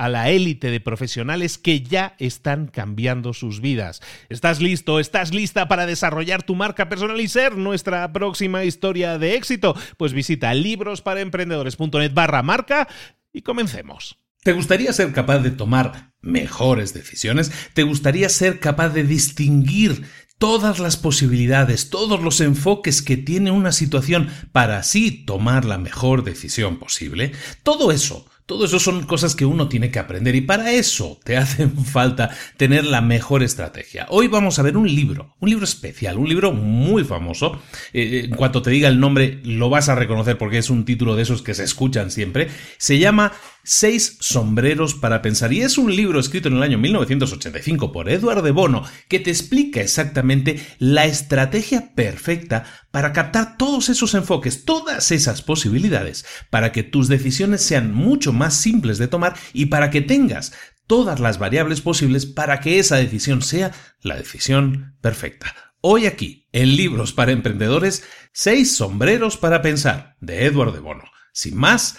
a la élite de profesionales que ya están cambiando sus vidas. ¿Estás listo? ¿Estás lista para desarrollar tu marca personal y ser nuestra próxima historia de éxito? Pues visita librosparaemprendedores.net barra marca y comencemos. ¿Te gustaría ser capaz de tomar mejores decisiones? ¿Te gustaría ser capaz de distinguir todas las posibilidades, todos los enfoques que tiene una situación para así tomar la mejor decisión posible? Todo eso todo eso son cosas que uno tiene que aprender y para eso te hace falta tener la mejor estrategia. Hoy vamos a ver un libro, un libro especial, un libro muy famoso. Eh, eh, en cuanto te diga el nombre lo vas a reconocer porque es un título de esos que se escuchan siempre. Se llama Seis sombreros para pensar y es un libro escrito en el año 1985 por Edward de Bono que te explica exactamente la estrategia perfecta para captar todos esos enfoques, todas esas posibilidades, para que tus decisiones sean mucho más simples de tomar y para que tengas todas las variables posibles para que esa decisión sea la decisión perfecta. Hoy aquí, en Libros para Emprendedores, Seis sombreros para pensar, de Edward de Bono. Sin más,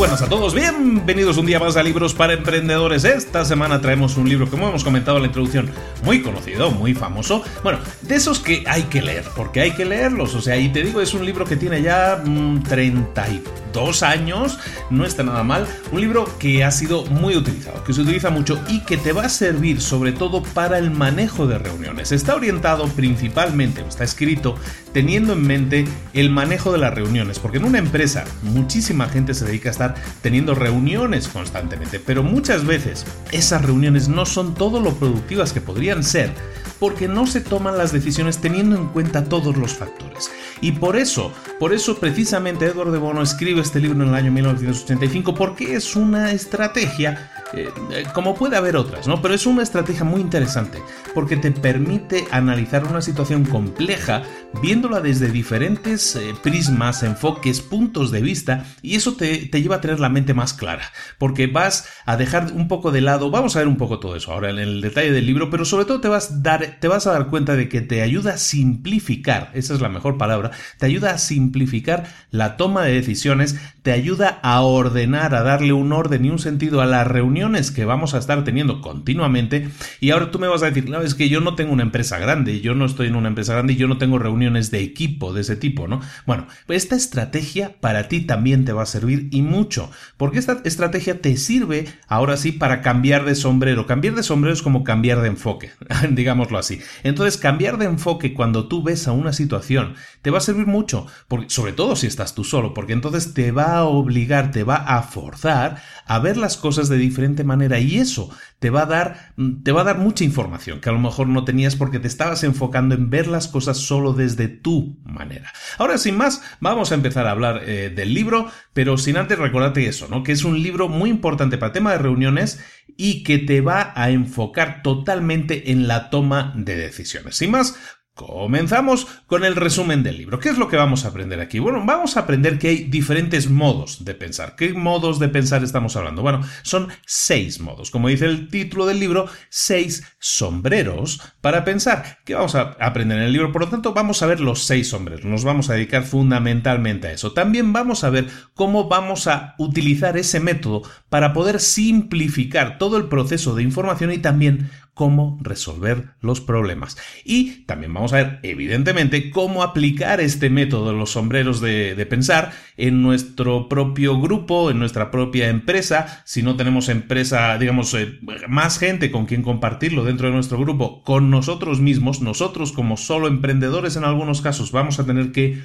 Buenas a todos, bienvenidos un día más a Libros para Emprendedores. Esta semana traemos un libro, como hemos comentado en la introducción, muy conocido, muy famoso. Bueno, de esos que hay que leer, porque hay que leerlos. O sea, y te digo, es un libro que tiene ya 32 mm, años, no está nada mal. Un libro que ha sido muy utilizado, que se utiliza mucho y que te va a servir sobre todo para el manejo de reuniones. Está orientado principalmente, está escrito teniendo en mente el manejo de las reuniones, porque en una empresa muchísima gente se dedica a estar teniendo reuniones constantemente, pero muchas veces esas reuniones no son todo lo productivas que podrían ser porque no se toman las decisiones teniendo en cuenta todos los factores. Y por eso, por eso precisamente Edward de Bono escribe este libro en el año 1985, porque es una estrategia eh, eh, como puede haber otras, ¿no? Pero es una estrategia muy interesante porque te permite analizar una situación compleja viéndola desde diferentes eh, prismas, enfoques, puntos de vista y eso te, te, lleva a tener la mente más clara porque vas a dejar un poco de lado, vamos a ver un poco todo eso ahora en el detalle del libro, pero sobre todo te vas, dar, te vas a dar cuenta de que te ayuda a simplificar, esa es la mejor palabra, te ayuda a simplificar la toma de decisiones, te ayuda a ordenar, a darle un orden y un sentido a la reunión que vamos a estar teniendo continuamente y ahora tú me vas a decir, no, es que yo no tengo una empresa grande, yo no estoy en una empresa grande y yo no tengo reuniones de equipo de ese tipo, ¿no? Bueno, pues esta estrategia para ti también te va a servir y mucho, porque esta estrategia te sirve ahora sí para cambiar de sombrero. Cambiar de sombrero es como cambiar de enfoque, digámoslo así. Entonces, cambiar de enfoque cuando tú ves a una situación te va a servir mucho, porque, sobre todo si estás tú solo, porque entonces te va a obligar, te va a forzar a ver las cosas de diferente manera y eso te va a dar mm, te va a dar mucha información que a lo mejor no tenías porque te estabas enfocando en ver las cosas solo desde tu manera. Ahora sin más, vamos a empezar a hablar eh, del libro, pero sin antes recordarte eso, ¿no? Que es un libro muy importante para el tema de reuniones y que te va a enfocar totalmente en la toma de decisiones. Sin más, Comenzamos con el resumen del libro. ¿Qué es lo que vamos a aprender aquí? Bueno, vamos a aprender que hay diferentes modos de pensar. ¿Qué modos de pensar estamos hablando? Bueno, son seis modos. Como dice el título del libro, seis sombreros para pensar. ¿Qué vamos a aprender en el libro? Por lo tanto, vamos a ver los seis sombreros. Nos vamos a dedicar fundamentalmente a eso. También vamos a ver cómo vamos a utilizar ese método para poder simplificar todo el proceso de información y también cómo resolver los problemas. Y también vamos a ver, evidentemente, cómo aplicar este método de los sombreros de, pensar en nuestro propio grupo, en nuestra propia empresa. Si no tenemos empresa, digamos, eh, más gente con quien compartirlo dentro de nuestro grupo, con nosotros mismos, nosotros como solo emprendedores en algunos casos, vamos a tener que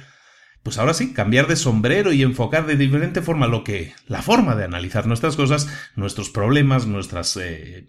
pues ahora sí, cambiar de sombrero y enfocar de diferente forma lo que, la forma de analizar nuestras cosas, nuestros problemas, nuestros eh,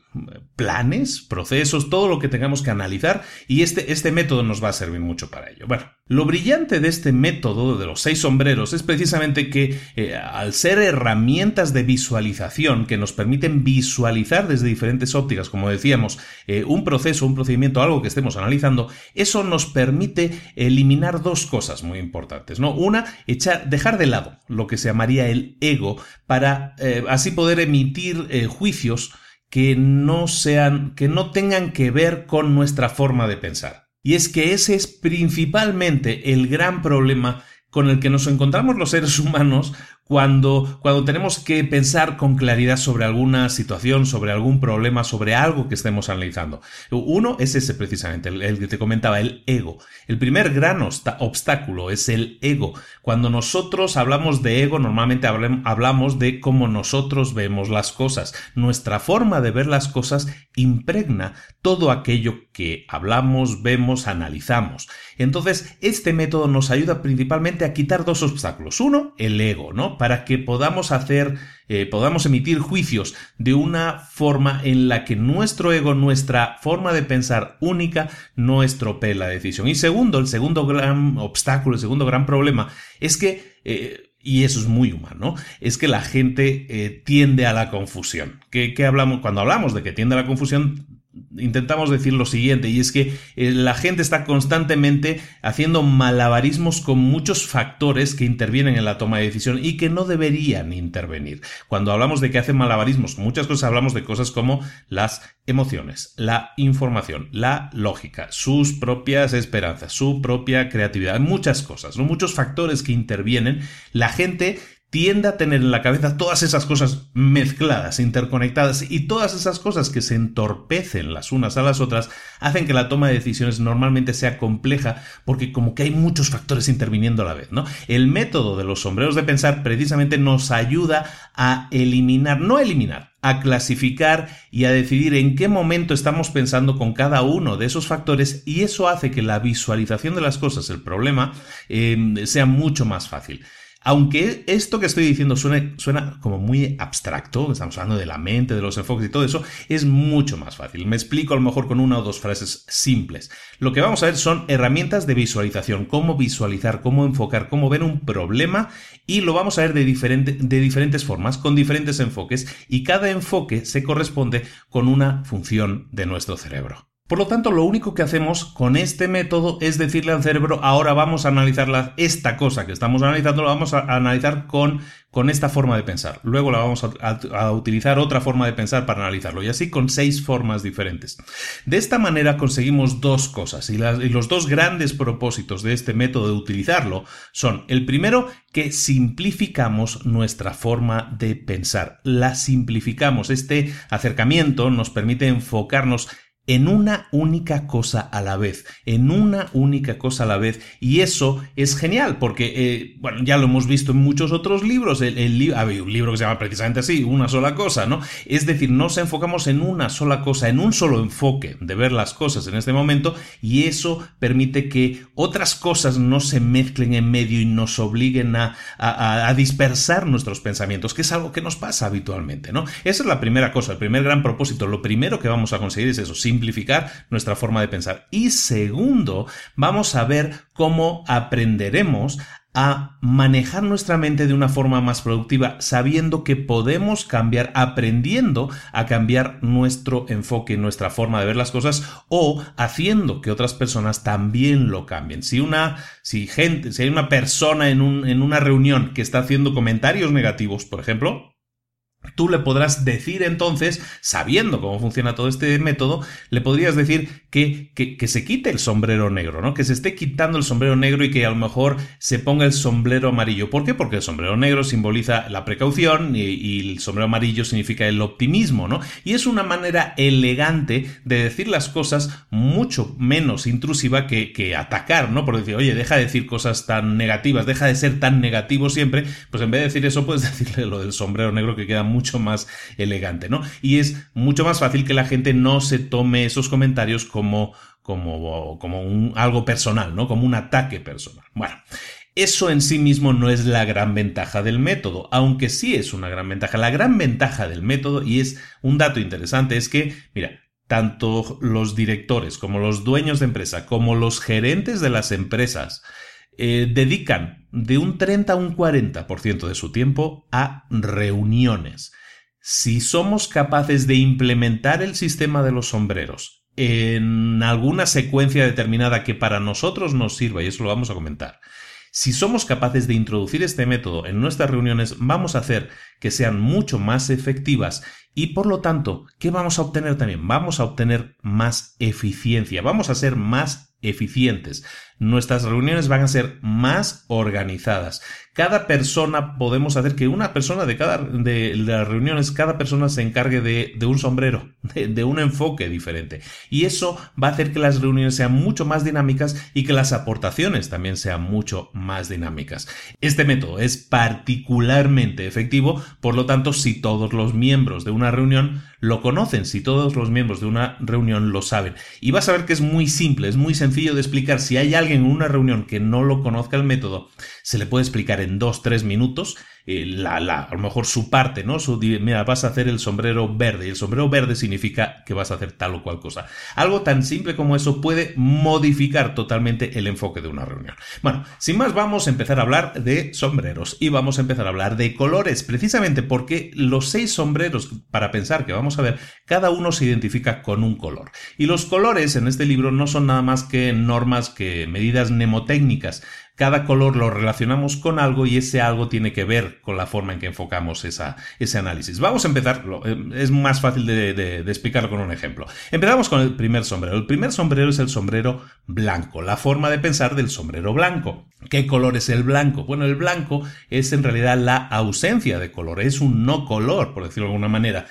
planes, procesos, todo lo que tengamos que analizar y este, este método nos va a servir mucho para ello. Bueno, lo brillante de este método de los seis sombreros es precisamente que eh, al ser herramientas de visualización que nos permiten visualizar desde diferentes ópticas, como decíamos, eh, un proceso, un procedimiento, algo que estemos analizando, eso nos permite eliminar dos cosas muy importantes, ¿no? Una, echar, dejar de lado lo que se llamaría el ego para eh, así poder emitir eh, juicios que no sean, que no tengan que ver con nuestra forma de pensar. Y es que ese es principalmente el gran problema con el que nos encontramos los seres humanos cuando, cuando tenemos que pensar con claridad sobre alguna situación, sobre algún problema, sobre algo que estemos analizando. Uno es ese precisamente, el, que te comentaba, el ego. El primer gran obstáculo es el ego. Cuando nosotros hablamos de ego, normalmente hablamos de cómo nosotros vemos las cosas. Nuestra forma de ver las cosas impregna todo aquello que hablamos, vemos, analizamos. Entonces, este método nos ayuda principalmente a quitar dos obstáculos. Uno, el ego, ¿no? Para que podamos hacer, eh, podamos emitir juicios de una forma en la que nuestro ego, nuestra forma de pensar única, no estropee la decisión. Y segundo, el segundo gran obstáculo, el segundo gran problema es que eh, y eso es muy humano, es que la gente eh, tiende a la confusión. ¿Qué, hablamos? Cuando hablamos de que tiende a la confusión, intentamos decir lo siguiente, y es que eh, la gente está constantemente haciendo malabarismos con muchos factores que intervienen en la toma de decisión y que no deberían intervenir. Cuando hablamos de que hacen malabarismos, muchas cosas hablamos de cosas como las emociones, la información, la lógica, sus propias esperanzas, su propia creatividad, muchas cosas, muchos factores que intervienen. La gente tiende a tener en la cabeza todas esas cosas mezcladas, interconectadas y todas esas cosas que se entorpecen las unas a las otras hacen que la toma de decisiones normalmente sea compleja porque como que hay muchos factores interviniendo a la vez, ¿no? El método de los sombreros de pensar precisamente nos ayuda a eliminar, no eliminar, a clasificar y a decidir en qué momento estamos pensando con cada uno de esos factores y eso hace que la visualización de las cosas, el problema, eh, sea mucho más fácil. Aunque esto que estoy diciendo suena, como muy abstracto, estamos hablando de la mente, de los enfoques y todo eso, es mucho más fácil. Me explico a lo mejor con una o dos frases simples. Lo que vamos a ver son herramientas de visualización, cómo visualizar, cómo enfocar, cómo ver un problema y lo vamos a ver de, de diferentes formas, con diferentes enfoques y cada enfoque se corresponde con una función de nuestro cerebro. Por lo tanto, lo único que hacemos con este método es decirle al cerebro, ahora vamos a analizar esta cosa que estamos analizando, lo vamos a analizar con, con esta forma de pensar. Luego la vamos a, utilizar otra forma de pensar para analizarlo. Y así con seis formas diferentes. De esta manera conseguimos dos cosas. Y los dos grandes propósitos de este método de utilizarlo son, el primero, que simplificamos nuestra forma de pensar. La simplificamos. Este acercamiento nos permite enfocarnos en una única cosa a la vez, en una única cosa a la vez. Y eso es genial, porque, eh, bueno, ya lo hemos visto en muchos otros libros. El, el, hay un libro que se llama precisamente así, una sola cosa, ¿no? Es decir, nos enfocamos en una sola cosa, en un solo enfoque de ver las cosas en este momento, y eso permite que otras cosas no se mezclen en medio y nos obliguen a, a, a dispersar nuestros pensamientos, que es algo que nos pasa habitualmente, ¿no? Esa es la primera cosa, el primer gran propósito. Lo primero que vamos a conseguir es eso, simplificar nuestra forma de pensar. Y segundo, vamos a ver cómo aprenderemos a manejar nuestra mente de una forma más productiva, sabiendo que podemos cambiar, aprendiendo a cambiar nuestro enfoque, nuestra forma de ver las cosas o haciendo que otras personas también lo cambien. Si una, si gente, si hay una persona en, un, en una reunión que está haciendo comentarios negativos, por ejemplo, Tú le podrás decir entonces, sabiendo cómo funciona todo este método, le podrías decir que, se quite el sombrero negro, ¿no? Que se esté quitando el sombrero negro y que a lo mejor se ponga el sombrero amarillo. ¿Por qué? Porque el sombrero negro simboliza la precaución y, el sombrero amarillo significa el optimismo, ¿no? Y es una manera elegante de decir las cosas mucho menos intrusiva que, que atacar, ¿no? Por decir, oye, deja de decir cosas tan negativas, deja de ser tan negativo siempre, pues en vez de decir eso, puedes decirle lo del sombrero negro que queda mucho más elegante, ¿no? Y es mucho más fácil que la gente no se tome esos comentarios como, como, como un, algo personal, ¿no? Como un ataque personal. Bueno. Eso en sí mismo no es la gran ventaja del método, aunque sí es una gran ventaja. La gran ventaja del método, y es un dato interesante, es que, mira, tanto los directores como los dueños de empresa, como los gerentes de las empresas, eh, dedican de un 30 a un 40% de su tiempo a reuniones. Si somos capaces de implementar el sistema de los sombreros en alguna secuencia determinada que para nosotros nos sirva, y eso lo vamos a comentar, si somos capaces de introducir este método en nuestras reuniones, vamos a hacer que sean mucho más efectivas y por lo tanto, ¿qué vamos a obtener también? Vamos a obtener más eficiencia, vamos a ser más eficientes. Nuestras reuniones van a ser más organizadas. Cada persona podemos hacer que una persona de cada de las reuniones, cada persona se encargue de, de un sombrero, de, de, un enfoque diferente. Y eso va a hacer que las reuniones sean mucho más dinámicas y que las aportaciones también sean mucho más dinámicas. Este método es particularmente efectivo, por lo tanto, si todos los miembros de una reunión lo conocen, si todos los miembros de una reunión lo saben. Y vas a ver que es muy simple, es muy sencillo de explicar. Si hay alguien en una reunión que no lo conozca el método, se le puede explicar en dos, tres minutos eh, la, la, a lo mejor su parte, ¿no? Su, mira, vas a hacer el sombrero verde y el sombrero verde significa que vas a hacer tal o cual cosa. Algo tan simple como eso puede modificar totalmente el enfoque de una reunión. Bueno, sin más vamos a empezar a hablar de sombreros y vamos a empezar a hablar de colores, precisamente porque los seis sombreros, para pensar que vamos a ver, cada uno se identifica con un color. Y los colores en este libro no son nada más que normas, que medidas mnemotécnicas cada color lo relacionamos con algo y ese algo tiene que ver con la forma en que enfocamos esa, ese análisis. Vamos a empezar, eh, es más fácil de, de, explicarlo con un ejemplo. Empezamos con el primer sombrero. El primer sombrero es el sombrero blanco, la forma de pensar del sombrero blanco. ¿Qué color es el blanco? Bueno, el blanco es en realidad la ausencia de color, es un no color, por decirlo de alguna manera.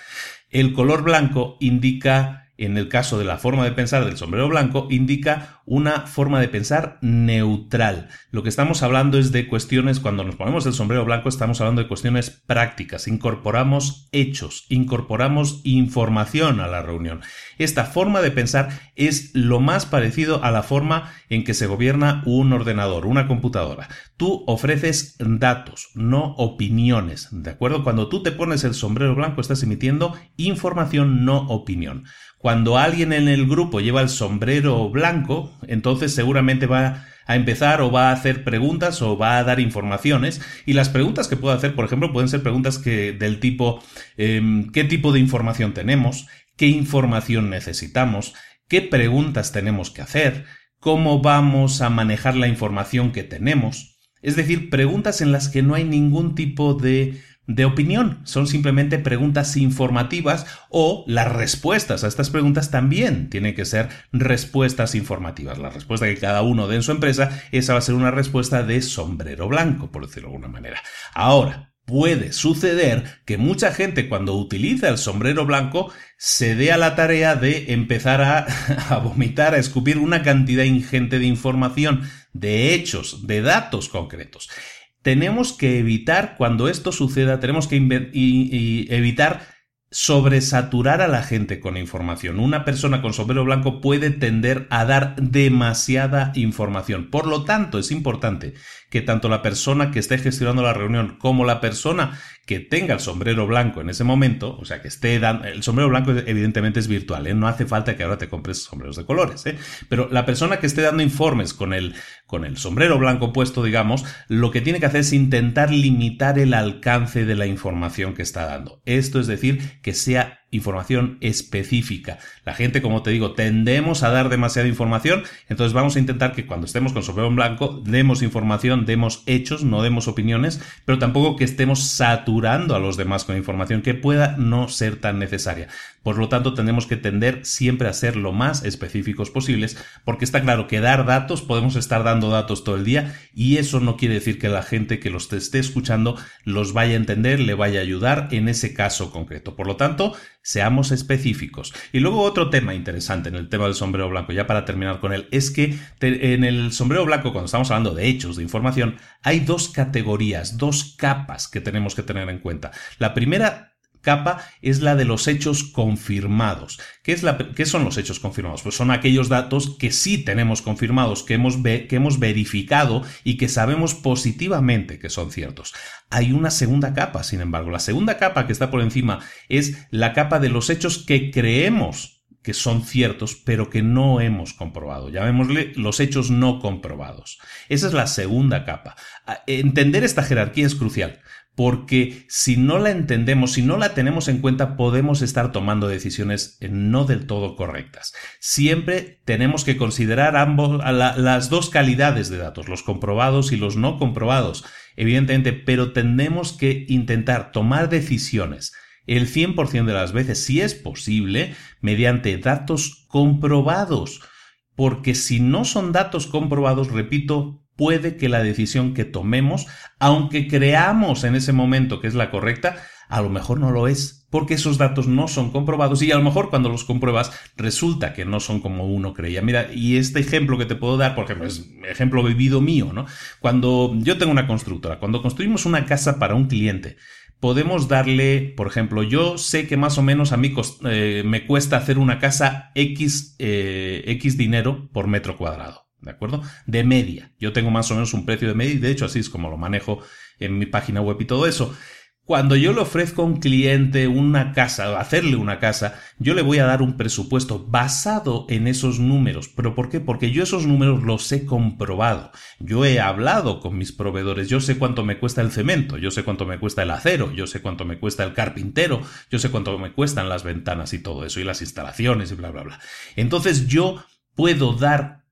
El color blanco indica en el caso de la forma de pensar del sombrero blanco, indica una forma de pensar neutral. Lo que estamos hablando es de cuestiones, cuando nos ponemos el sombrero blanco, estamos hablando de cuestiones prácticas, incorporamos hechos, incorporamos información a la reunión. Esta forma de pensar es lo más parecido a la forma en que se gobierna un ordenador, una computadora. Tú ofreces datos, no opiniones, ¿de acuerdo? Cuando tú te pones el sombrero blanco estás emitiendo información, no opinión. Cuando alguien en el grupo lleva el sombrero blanco, entonces seguramente va a empezar o va a hacer preguntas o va a dar informaciones. Y las preguntas que puedo hacer, por ejemplo, pueden ser preguntas que, del tipo em, ¿qué tipo de información tenemos? ¿Qué información necesitamos? ¿Qué preguntas tenemos que hacer? ¿Cómo vamos a manejar la información que tenemos? Es decir, preguntas en las que no hay ningún tipo de de opinión, son simplemente preguntas informativas o las respuestas a estas preguntas también tienen que ser respuestas informativas. La respuesta que cada uno dé en su empresa, esa va a ser una respuesta de sombrero blanco, por decirlo de alguna manera. Ahora, puede suceder que mucha gente cuando utiliza el sombrero blanco se dé a la tarea de empezar a, a, vomitar, a escupir una cantidad ingente de información, de hechos, de datos concretos tenemos que evitar, cuando esto suceda, tenemos que evitar sobresaturar a la gente con información. Una persona con sombrero blanco puede tender a dar demasiada información. Por lo tanto, es importante que tanto la persona que esté gestionando la reunión como la persona que tenga el sombrero blanco en ese momento, o sea, que esté dando, el sombrero blanco evidentemente es virtual, ¿eh? no hace falta que ahora te compres sombreros de colores, ¿eh? pero la persona que esté dando informes con el, con el sombrero blanco puesto, digamos, lo que tiene que hacer es intentar limitar el alcance de la información que está dando. Esto es decir, que sea información específica. La gente, como te digo, tendemos a dar demasiada información, entonces vamos a intentar que cuando estemos con sombrero en blanco demos información, demos hechos, no demos opiniones, pero tampoco que estemos saturando a los demás con información que pueda no ser tan necesaria. Por lo tanto, tenemos que tender siempre a ser lo más específicos posibles, porque está claro que dar datos, podemos estar dando datos todo el día, y eso no quiere decir que la gente que los esté escuchando los vaya a entender, le vaya a ayudar en ese caso concreto. Por lo tanto, seamos específicos. Y luego otro tema interesante en el tema del sombrero blanco, ya para terminar con él, es que en el sombrero blanco, cuando estamos hablando de hechos, de información, hay dos categorías, dos capas que tenemos que tener en cuenta. La primera capa es la de los hechos confirmados. ¿Qué, es la, ¿Qué, son los hechos confirmados? Pues son aquellos datos que sí tenemos confirmados, que hemos, que hemos verificado y que sabemos positivamente que son ciertos. Hay una segunda capa, sin embargo. La segunda capa que está por encima es la capa de los hechos que creemos que son ciertos, pero que no hemos comprobado. Llamémosle los hechos no comprobados. Esa es la segunda capa. Entender esta jerarquía es crucial porque si no la entendemos, si no la tenemos en cuenta, podemos estar tomando decisiones no del todo correctas. Siempre tenemos que considerar ambos, las dos calidades de datos, los comprobados y los no comprobados, evidentemente, pero tenemos que intentar tomar decisiones el 100% de las veces, si es posible, mediante datos comprobados. Porque si no son datos comprobados, repito, puede que la decisión que tomemos, aunque creamos en ese momento que es la correcta, a lo mejor no lo es, porque esos datos no son comprobados y a lo mejor cuando los compruebas resulta que no son como uno creía. Mira, y este ejemplo que te puedo dar, porque es ejemplo vivido mío, ¿no? Cuando yo tengo una constructora, cuando construimos una casa para un cliente, podemos darle, por ejemplo, yo sé que más o menos a mí eh, me cuesta hacer una casa X, eh, X dinero por metro cuadrado. ¿De acuerdo? De media. Yo tengo más o menos un precio de media y de hecho así es como lo manejo en mi página web y todo eso. Cuando yo le ofrezco a un cliente una casa, hacerle una casa, yo le voy a dar un presupuesto basado en esos números. ¿Pero por qué? Porque yo esos números los he comprobado. Yo he hablado con mis proveedores, yo sé cuánto me cuesta el cemento, yo sé cuánto me cuesta el acero, yo sé cuánto me cuesta el carpintero, yo sé cuánto me cuestan las ventanas y todo eso, y las instalaciones y bla, bla, bla. Entonces yo puedo dar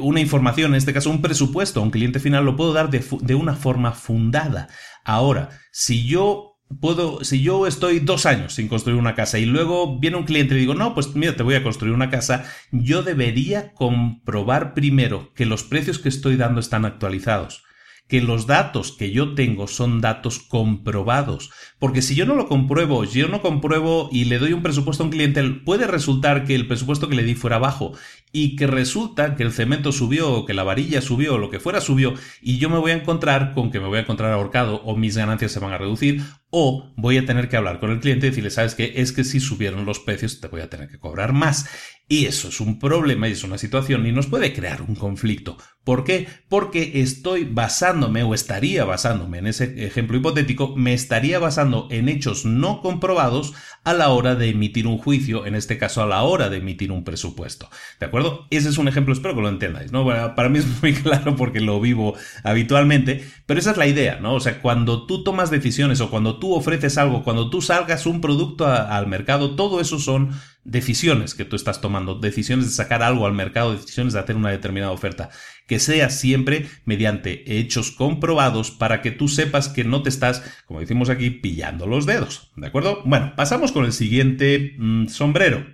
una información, en este caso un presupuesto a un cliente final, lo puedo dar de, una forma fundada. Ahora, si yo puedo, si yo estoy dos años sin construir una casa y luego viene un cliente y digo, no, pues mira, te voy a construir una casa, yo debería comprobar primero que los precios que estoy dando están actualizados que los datos que yo tengo son datos comprobados. Porque si yo no lo compruebo, yo no compruebo y le doy un presupuesto a un cliente, puede resultar que el presupuesto que le di fuera bajo y que resulta que el cemento subió o que la varilla subió o lo que fuera subió y yo me voy a encontrar con que me voy a encontrar ahorcado o mis ganancias se van a reducir o voy a tener que hablar con el cliente y decirle, sabes que es que si subieron los precios te voy a tener que cobrar más. Y eso es un problema y es una situación y nos puede crear un conflicto. ¿Por qué? Porque estoy basándome o estaría basándome en ese ejemplo hipotético, me estaría basando en hechos no comprobados a la hora de emitir un juicio, en este caso a la hora de emitir un presupuesto. ¿De acuerdo? Ese es un ejemplo, espero que lo entendáis, ¿no? para mí es muy claro porque lo vivo habitualmente, pero esa es la idea, ¿no? O sea, cuando tú tomas decisiones o cuando tú ofreces algo, cuando tú salgas un producto al mercado, todo eso son decisiones que tú estás tomando, decisiones de sacar algo al mercado, decisiones de hacer una determinada oferta, que sea siempre mediante hechos comprobados para que tú sepas que no te estás, como decimos aquí, pillando los dedos. ¿De acuerdo? Bueno, pasamos con el siguiente mm, sombrero.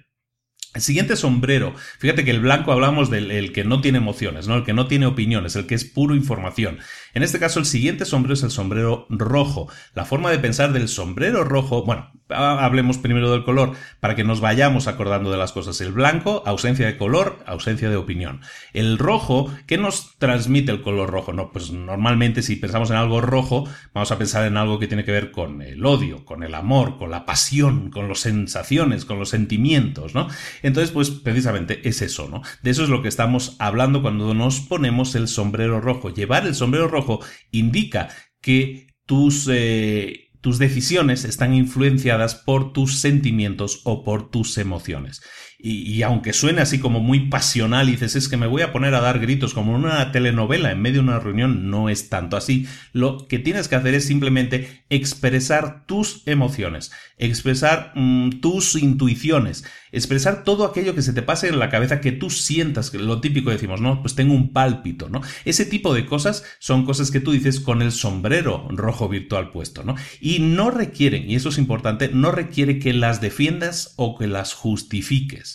El siguiente sombrero, fíjate que el blanco hablamos del que no tiene emociones, ¿no? El que no tiene opiniones, el que es puro información. En este caso, el siguiente sombrero es el sombrero rojo. La forma de pensar del sombrero rojo, bueno, hablemos primero del color, para que nos vayamos acordando de las cosas. El blanco, ausencia de color, ausencia de opinión. El rojo, ¿qué nos transmite el color rojo? No, pues normalmente si pensamos en algo rojo, vamos a pensar en algo que tiene que ver con el odio, con el amor, con la pasión, con las sensaciones, con los sentimientos, ¿no? Entonces, pues precisamente es eso, ¿no? De eso es lo que estamos hablando cuando nos ponemos el sombrero rojo. Llevar el sombrero rojo indica que tus... Eh, tus decisiones están influenciadas por tus sentimientos o por tus emociones. Y, aunque suene así como muy pasional dices, es que me voy a poner a dar gritos como en una telenovela en medio de una reunión, no es tanto así. Lo que tienes que hacer es simplemente expresar tus emociones, expresar mm, tus intuiciones, expresar todo aquello que se te pase en la cabeza que tú sientas, que lo típico decimos, ¿no? Pues tengo un pálpito, ¿no? Ese tipo de cosas son cosas que tú dices con el sombrero rojo virtual puesto, ¿no? Y no requieren, y eso es importante, no requiere que las defiendas o que las justifiques.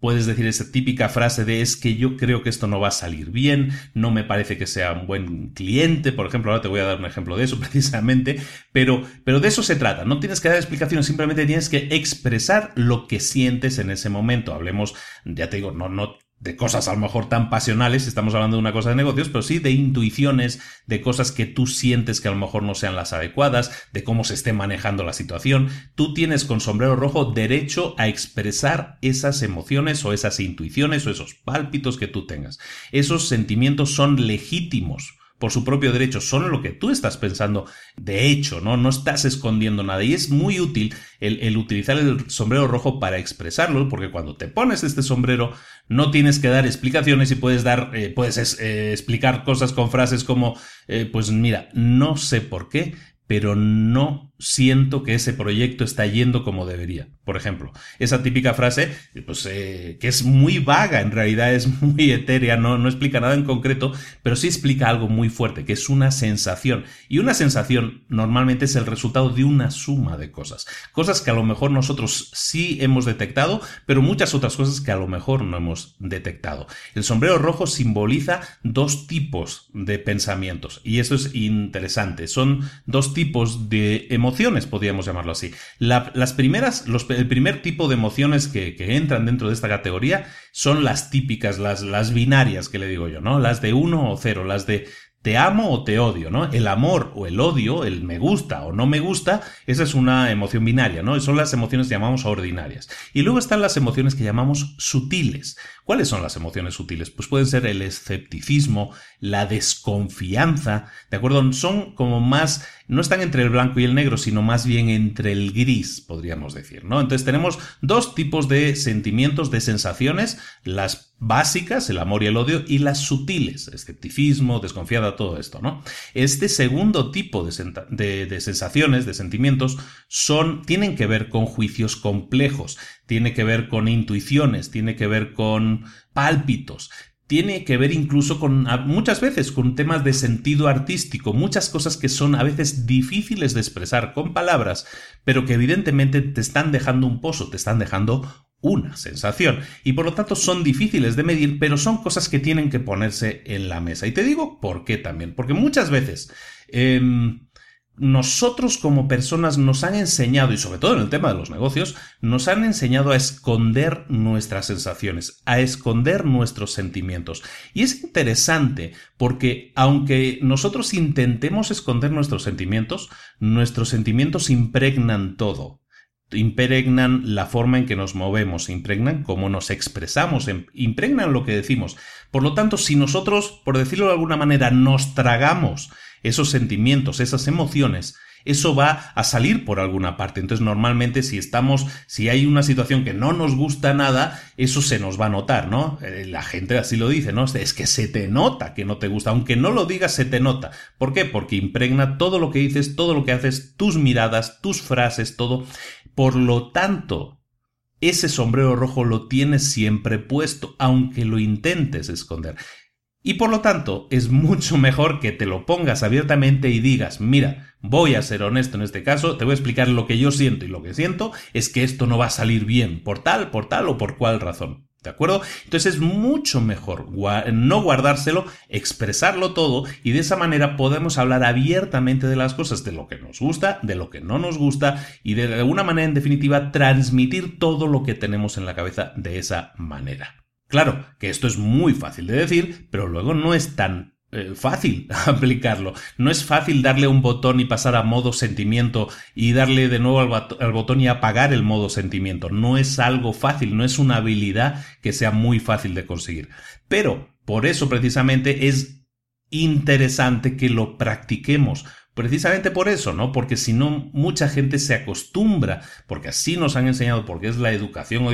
Puedes decir esa típica frase de es que yo creo que esto no va a salir bien, no me parece que sea un buen cliente, por ejemplo, ahora te voy a dar un ejemplo de eso precisamente, pero, pero de eso se trata, no tienes que dar explicaciones, simplemente tienes que expresar lo que sientes en ese momento. Hablemos, ya te digo, no, no de cosas a lo mejor tan pasionales, estamos hablando de una cosa de negocios, pero sí de intuiciones, de cosas que tú sientes que a lo mejor no sean las adecuadas, de cómo se esté manejando la situación. Tú tienes con sombrero rojo derecho a expresar esas emociones o esas intuiciones o esos pálpitos que tú tengas. Esos sentimientos son legítimos por su propio derecho, son lo que tú estás pensando de hecho, ¿no? No estás escondiendo nada. Y es muy útil el, utilizar el sombrero rojo para expresarlo, porque cuando te pones este sombrero no tienes que dar explicaciones y puedes dar, eh, puedes eh, explicar cosas con frases como, eh, pues mira, no sé por qué, pero no siento que ese proyecto está yendo como debería. Por ejemplo, esa típica frase, pues, eh, que es muy vaga, en realidad es muy etérea, no, no explica nada en concreto, pero sí explica algo muy fuerte, que es una sensación. Y una sensación normalmente es el resultado de una suma de cosas. Cosas que a lo mejor nosotros sí hemos detectado, pero muchas otras cosas que a lo mejor no hemos detectado. El sombrero rojo simboliza dos tipos de pensamientos, y eso es interesante. Son dos tipos de emociones emociones, podríamos llamarlo así. las primeras, el primer tipo de emociones que, entran dentro de esta categoría son las típicas, las, las binarias que le digo yo, ¿no? Las de uno o cero, las de te amo o te odio, ¿no? El amor o el odio, el me gusta o no me gusta, esa es una emoción binaria, ¿no? Son las emociones que llamamos ordinarias. Y luego están las emociones que llamamos sutiles. ¿Cuáles son las emociones sutiles? Pues pueden ser el escepticismo, la desconfianza, ¿de acuerdo? Son como más, no están entre el blanco y el negro, sino más bien entre el gris, podríamos decir, ¿no? Entonces tenemos dos tipos de sentimientos, de sensaciones, las básicas, el amor y el odio, y las sutiles, escepticismo, desconfiada, todo esto, ¿no? Este segundo tipo de, de sensaciones, de sentimientos, son, tienen que ver con juicios complejos, tiene que ver con intuiciones, tiene que ver con pálpitos, tiene que ver incluso con muchas veces con temas de sentido artístico, muchas cosas que son a veces difíciles de expresar con palabras, pero que evidentemente te están dejando un pozo, te están dejando una sensación y por lo tanto son difíciles de medir, pero son cosas que tienen que ponerse en la mesa. Y te digo por qué también, porque muchas veces em, nosotros como personas nos han enseñado, y sobre todo en el tema de los negocios, nos han enseñado a esconder nuestras sensaciones, a esconder nuestros sentimientos. Y es interesante porque aunque nosotros intentemos esconder nuestros sentimientos, nuestros sentimientos impregnan todo impregnan la forma en que nos movemos, impregnan cómo nos expresamos, em, impregnan lo que decimos. Por lo tanto, si nosotros, por decirlo de alguna manera, nos tragamos esos sentimientos, esas emociones, eso va a salir por alguna parte. Entonces, normalmente, si estamos, si hay una situación que no nos gusta nada, eso se nos va a notar, ¿no? Eh, la gente así lo dice, ¿no? Es que se te nota que no te gusta, aunque no lo digas, se te nota. ¿Por qué? Porque impregna todo lo que dices, todo lo que haces, tus miradas, tus frases, todo. Por lo tanto, ese sombrero rojo lo tienes siempre puesto, aunque lo intentes esconder. Y por lo tanto, es mucho mejor que te lo pongas abiertamente y digas, mira, voy a ser honesto en este caso, te voy a explicar lo que yo siento y lo que siento es que esto no va a salir bien, por tal, por tal o por cual razón. ¿De acuerdo? Entonces es mucho mejor no guardárselo, expresarlo todo y de esa manera podemos hablar abiertamente de las cosas, de lo que nos gusta, de lo que no nos gusta y de alguna manera en definitiva transmitir todo lo que tenemos en la cabeza de esa manera. Claro, que esto es muy fácil de decir, pero luego no es tan eh, fácil aplicarlo. No es fácil darle un botón y pasar a modo sentimiento y darle de nuevo al, botón y apagar el modo sentimiento. No es algo fácil, no es una habilidad que sea muy fácil de conseguir. Pero por eso precisamente es interesante que lo practiquemos, Precisamente por eso, ¿no? Porque si no, mucha gente se acostumbra, porque así nos han enseñado, porque es la educación,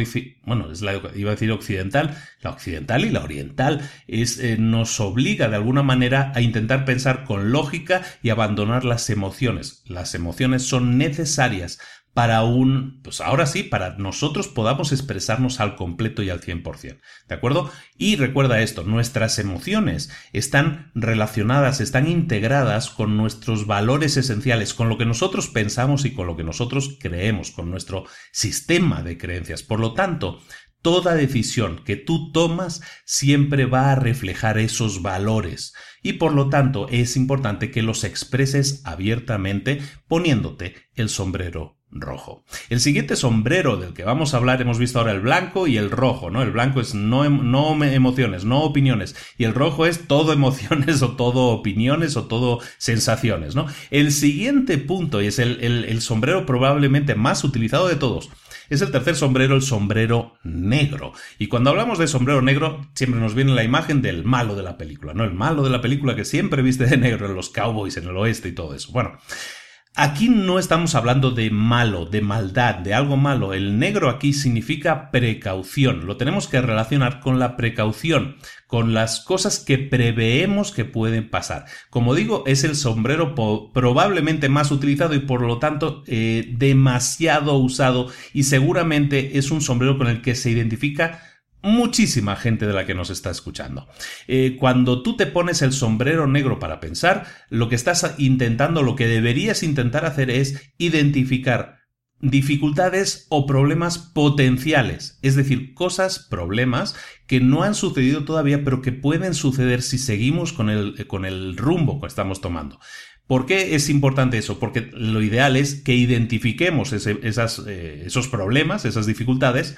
bueno, es la, iba a decir occidental, la occidental y la oriental, es, eh, nos obliga de alguna manera a intentar pensar con lógica y abandonar las emociones. Las emociones son necesarias para un, pues ahora sí, para nosotros podamos expresarnos al completo y al 100%. ¿De acuerdo? Y recuerda esto, nuestras emociones están relacionadas, están integradas con nuestros valores esenciales, con lo que nosotros pensamos y con lo que nosotros creemos, con nuestro sistema de creencias. Por lo tanto, Toda decisión que tú tomas siempre va a reflejar esos valores y por lo tanto es importante que los expreses abiertamente poniéndote el sombrero rojo. El siguiente sombrero del que vamos a hablar hemos visto ahora el blanco y el rojo, ¿no? El blanco es no, em, no emociones, no opiniones y el rojo es todo emociones o todo opiniones o todo sensaciones, ¿no? El siguiente punto y es el, el sombrero probablemente más utilizado de todos es el tercer sombrero, el sombrero negro. Y cuando hablamos de sombrero negro, siempre nos viene la imagen del malo de la película, ¿no? El malo de la película que siempre viste de negro en los cowboys, en el oeste y todo eso. Bueno, Aquí no estamos hablando de malo, de maldad, de algo malo. El negro aquí significa precaución. Lo tenemos que relacionar con la precaución, con las cosas que preveemos que pueden pasar. Como digo, es el sombrero probablemente más utilizado y por lo tanto eh, demasiado usado y seguramente es un sombrero con el que se identifica muchísima gente de la que nos está escuchando. Eh, cuando tú te pones el sombrero negro para pensar, lo que estás intentando, lo que deberías intentar hacer es identificar dificultades o problemas potenciales, es decir, cosas, problemas que no han sucedido todavía, pero que pueden suceder si seguimos con el, con el rumbo que estamos tomando. ¿Por qué es importante eso? Porque lo ideal es que identifiquemos esas, eh, esos problemas, esas dificultades,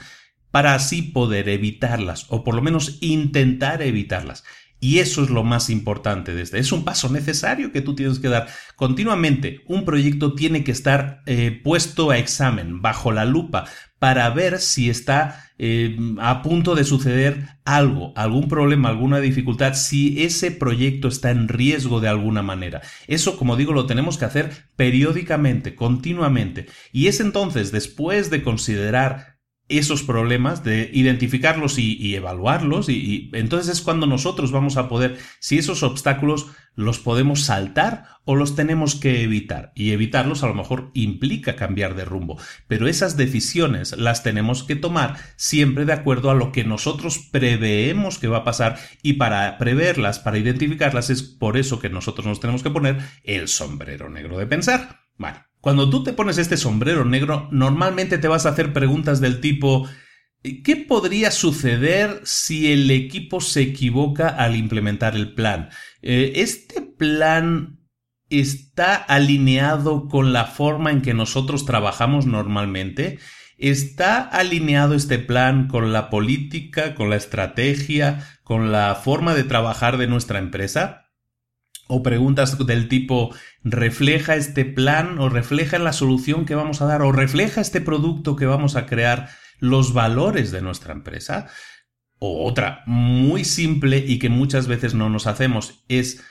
para así poder evitarlas o por lo menos intentar evitarlas. Y eso es lo más importante de este. Es un paso necesario que tú tienes que dar. Continuamente, un proyecto tiene que estar eh, puesto a examen, bajo la lupa, para ver si está eh, a punto de suceder algo, algún problema, alguna dificultad, si ese proyecto está en riesgo de alguna manera. Eso, como digo, lo tenemos que hacer periódicamente, continuamente. Y es entonces, después de considerar esos problemas, de identificarlos y, evaluarlos, y, entonces es cuando nosotros vamos a poder, si esos obstáculos los podemos saltar o los tenemos que evitar. Y evitarlos a lo mejor implica cambiar de rumbo, pero esas decisiones las tenemos que tomar siempre de acuerdo a lo que nosotros preveemos que va a pasar y para preverlas, para identificarlas, es por eso que nosotros nos tenemos que poner el sombrero negro de pensar. Bueno, cuando tú te pones este sombrero negro, normalmente te vas a hacer preguntas del tipo ¿Qué podría suceder si el equipo se equivoca al implementar el plan? Eh, ¿Este plan está alineado con la forma en que nosotros trabajamos normalmente? ¿Está alineado este plan con la política, con la estrategia, con la forma de trabajar de nuestra empresa? O preguntas del tipo, ¿refleja este plan o refleja la solución que vamos a dar o refleja este producto que vamos a crear los valores de nuestra empresa? O otra muy simple y que muchas veces no nos hacemos es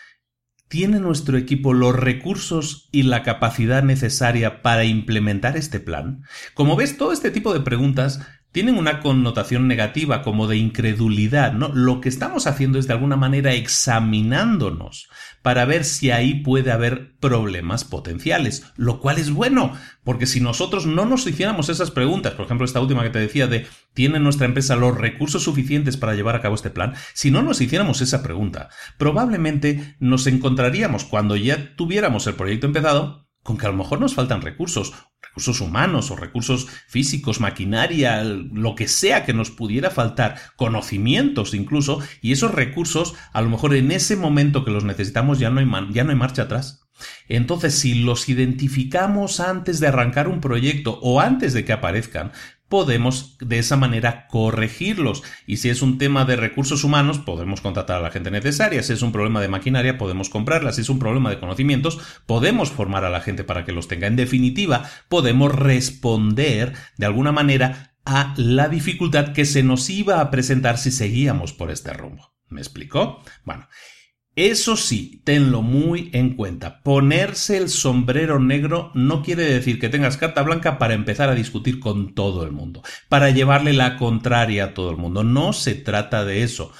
¿Tiene nuestro equipo los recursos y la capacidad necesaria para implementar este plan? Como ves, todo este tipo de preguntas tienen una connotación negativa como de incredulidad, ¿no? Lo que estamos haciendo es de alguna manera examinándonos para ver si ahí puede haber problemas potenciales, lo cual es bueno, porque si nosotros no nos hiciéramos esas preguntas, por ejemplo, esta última que te decía de ¿tiene nuestra empresa los recursos suficientes para llevar a cabo este plan? Si no nos hiciéramos esa pregunta, probablemente nos encontraríamos cuando ya tuviéramos el proyecto empezado con que a lo mejor nos faltan recursos, recursos humanos o recursos físicos, maquinaria, lo que sea que nos pudiera faltar, conocimientos incluso, y esos recursos a lo mejor en ese momento que los necesitamos ya no hay, ya no hay marcha atrás. Entonces, si los identificamos antes de arrancar un proyecto o antes de que aparezcan, podemos de esa manera corregirlos. Y si es un tema de recursos humanos, podemos contratar a la gente necesaria. Si es un problema de maquinaria, podemos comprarla. Si es un problema de conocimientos, podemos formar a la gente para que los tenga. En definitiva, podemos responder de alguna manera a la dificultad que se nos iba a presentar si seguíamos por este rumbo. ¿Me explicó? Bueno, eso sí, tenlo muy en cuenta. Ponerse el sombrero negro no quiere decir que tengas carta blanca para empezar a discutir con todo el mundo, para llevarle la contraria a todo el mundo. No se trata de eso.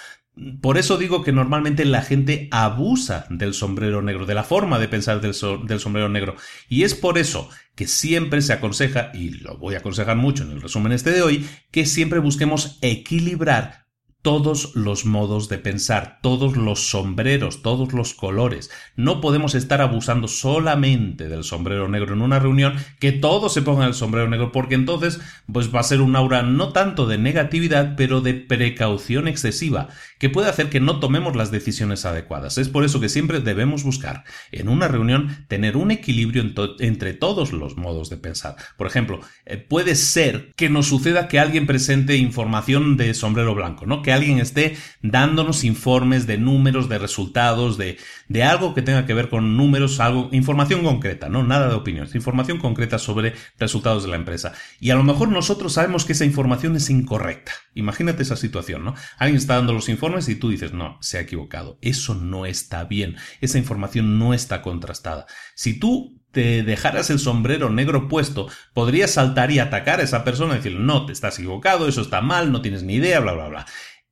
Por eso digo que normalmente la gente abusa del sombrero negro, de la forma de pensar del, sombrero negro. Y es por eso que siempre se aconseja, y lo voy a aconsejar mucho en el resumen este de hoy, que siempre busquemos equilibrar todos los modos de pensar, todos los sombreros, todos los colores. No podemos estar abusando solamente del sombrero negro en una reunión, que todos se pongan el sombrero negro, porque entonces pues va a ser un aura no tanto de negatividad, pero de precaución excesiva, que puede hacer que no tomemos las decisiones adecuadas. Es por eso que siempre debemos buscar en una reunión tener un equilibrio entre todos los modos de pensar. Por ejemplo, eh, puede ser que nos suceda que alguien presente información de sombrero blanco, ¿no? Alguien esté dándonos informes de números, de resultados, de, de algo que tenga que ver con números, algo, información concreta, no nada de opiniones, información concreta sobre resultados de la empresa. Y a lo mejor nosotros sabemos que esa información es incorrecta. Imagínate esa situación, ¿no? Alguien está dando los informes y tú dices, no, se ha equivocado. Eso no está bien. Esa información no está contrastada. Si tú te dejaras el sombrero negro puesto, podrías saltar y atacar a esa persona y decirle, no, te estás equivocado, eso está mal, no tienes ni idea, bla, bla, bla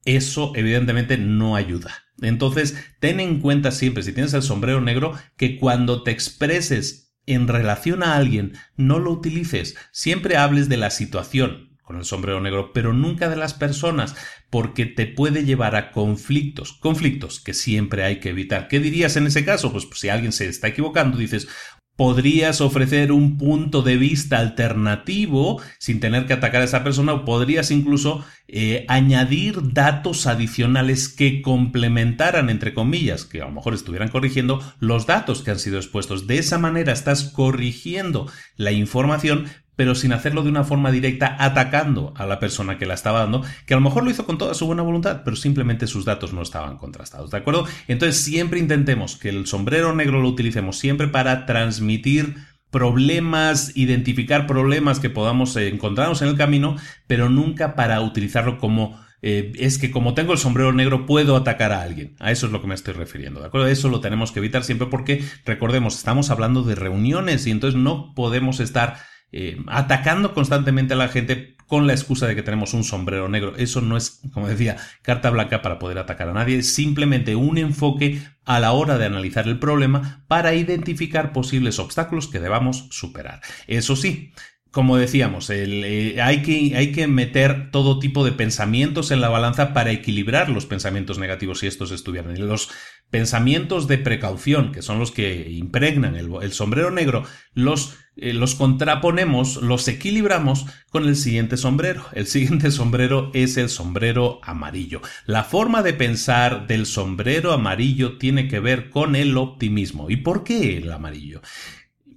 eso evidentemente no ayuda. Entonces, ten en cuenta siempre, si tienes el sombrero negro, que cuando te expreses en relación a alguien, no lo utilices. Siempre hables de la situación con el sombrero negro, pero nunca de las personas, porque te puede llevar a conflictos, conflictos que siempre hay que evitar. ¿Qué dirías en ese caso? Pues, pues si alguien se está equivocando, dices, podrías ofrecer un punto de vista alternativo sin tener que atacar a esa persona o podrías incluso eh, añadir datos adicionales que complementaran, entre comillas, que a lo mejor estuvieran corrigiendo los datos que han sido expuestos. De esa manera estás corrigiendo la información, pero sin hacerlo de una forma directa, atacando a la persona que la estaba dando, que a lo mejor lo hizo con toda su buena voluntad, pero simplemente sus datos no estaban contrastados, ¿de acuerdo? Entonces siempre intentemos que el sombrero negro lo utilicemos siempre para transmitir problemas, identificar problemas que podamos encontrarnos en el camino, pero nunca para utilizarlo como eh, es que como tengo el sombrero negro puedo atacar a alguien. A eso es lo que me estoy refiriendo, ¿de acuerdo? Eso lo tenemos que evitar siempre porque, recordemos, estamos hablando de reuniones y entonces no podemos estar eh, atacando constantemente a la gente con la excusa de que tenemos un sombrero negro. Eso no es, como decía, carta blanca para poder atacar a nadie, es simplemente un enfoque a la hora de analizar el problema para identificar posibles obstáculos que debamos superar. Eso sí, como decíamos, eh, hay, que, hay, que, meter todo tipo de pensamientos en la balanza para equilibrar los pensamientos negativos si estos estuvieran. Los pensamientos de precaución, que son los que impregnan el, sombrero negro, los, eh, los contraponemos, los equilibramos con el siguiente sombrero. El siguiente sombrero es el sombrero amarillo. La forma de pensar del sombrero amarillo tiene que ver con el optimismo. ¿Y por qué el amarillo?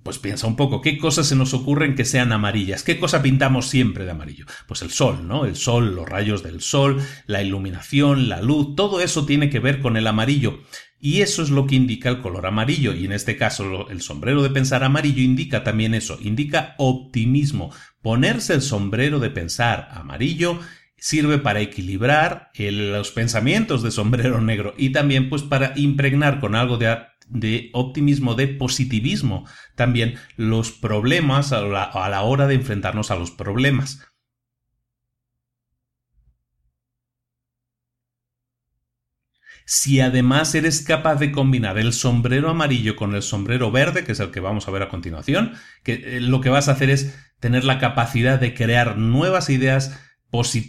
Pues piensa un poco, ¿qué cosas se nos ocurren que sean amarillas? ¿Qué cosa pintamos siempre de amarillo? Pues el sol, ¿no? El sol, los rayos del sol, la iluminación, la luz, todo eso tiene que ver con el amarillo. Y eso es lo que indica el color amarillo. Y en este caso, el sombrero de pensar amarillo indica también eso, indica optimismo. Ponerse el sombrero de pensar amarillo sirve para equilibrar los pensamientos de sombrero negro y también pues para impregnar con algo de de optimismo, de positivismo, también los problemas a la, hora de enfrentarnos a los problemas. Si además eres capaz de combinar el sombrero amarillo con el sombrero verde, que es el que vamos a ver a continuación, que eh, lo que vas a hacer es tener la capacidad de crear nuevas ideas,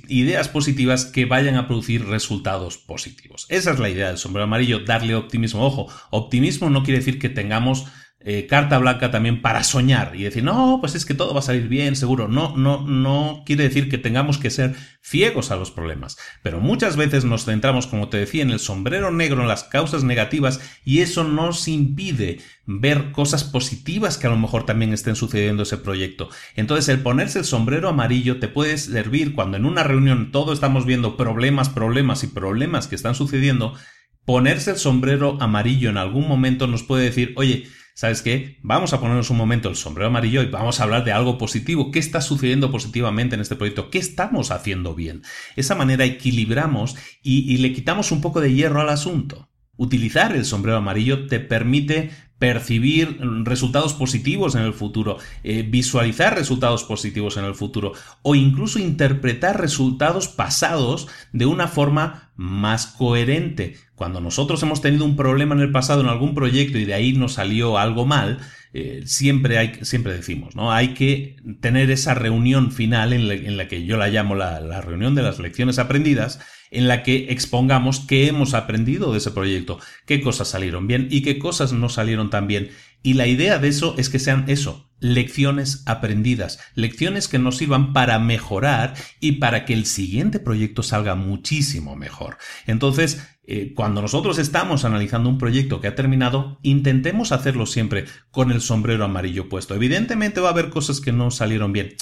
ideas positivas que vayan a producir resultados positivos. Esa es la idea del sombrero amarillo, darle optimismo. Ojo, optimismo no quiere decir que tengamos eh, carta blanca también para soñar y decir, no, pues es que todo va a salir bien, seguro. No, no, no quiere decir que tengamos que ser ciegos a los problemas. Pero muchas veces nos centramos, como te decía, en el sombrero negro, en las causas negativas, y eso nos impide ver cosas positivas que a lo mejor también estén sucediendo ese proyecto. Entonces, el ponerse el sombrero amarillo te puede servir cuando en una reunión todo estamos viendo problemas, problemas y problemas que están sucediendo. Ponerse el sombrero amarillo en algún momento nos puede decir, oye, ¿sabes qué? Vamos a ponernos un momento el sombrero amarillo y vamos a hablar de algo positivo. ¿Qué está sucediendo positivamente en este proyecto? ¿Qué estamos haciendo bien? esa manera equilibramos y, le quitamos un poco de hierro al asunto. Utilizar el sombrero amarillo te permite percibir resultados positivos en el futuro, eh, visualizar resultados positivos en el futuro o incluso interpretar resultados pasados de una forma más coherente. Cuando nosotros hemos tenido un problema en el pasado en algún proyecto y de ahí nos salió algo mal, eh, siempre siempre decimos, ¿no? Hay que tener esa reunión final en la, que yo la llamo la, la reunión de las lecciones aprendidas, en la que expongamos qué hemos aprendido de ese proyecto, qué cosas salieron bien y qué cosas no salieron tan bien. Y la idea de eso es que sean eso, lecciones aprendidas, lecciones que nos sirvan para mejorar y para que el siguiente proyecto salga muchísimo mejor. Entonces, eh, cuando nosotros estamos analizando un proyecto que ha terminado, intentemos hacerlo siempre con el sombrero amarillo puesto. Evidentemente va a haber cosas que no salieron bien.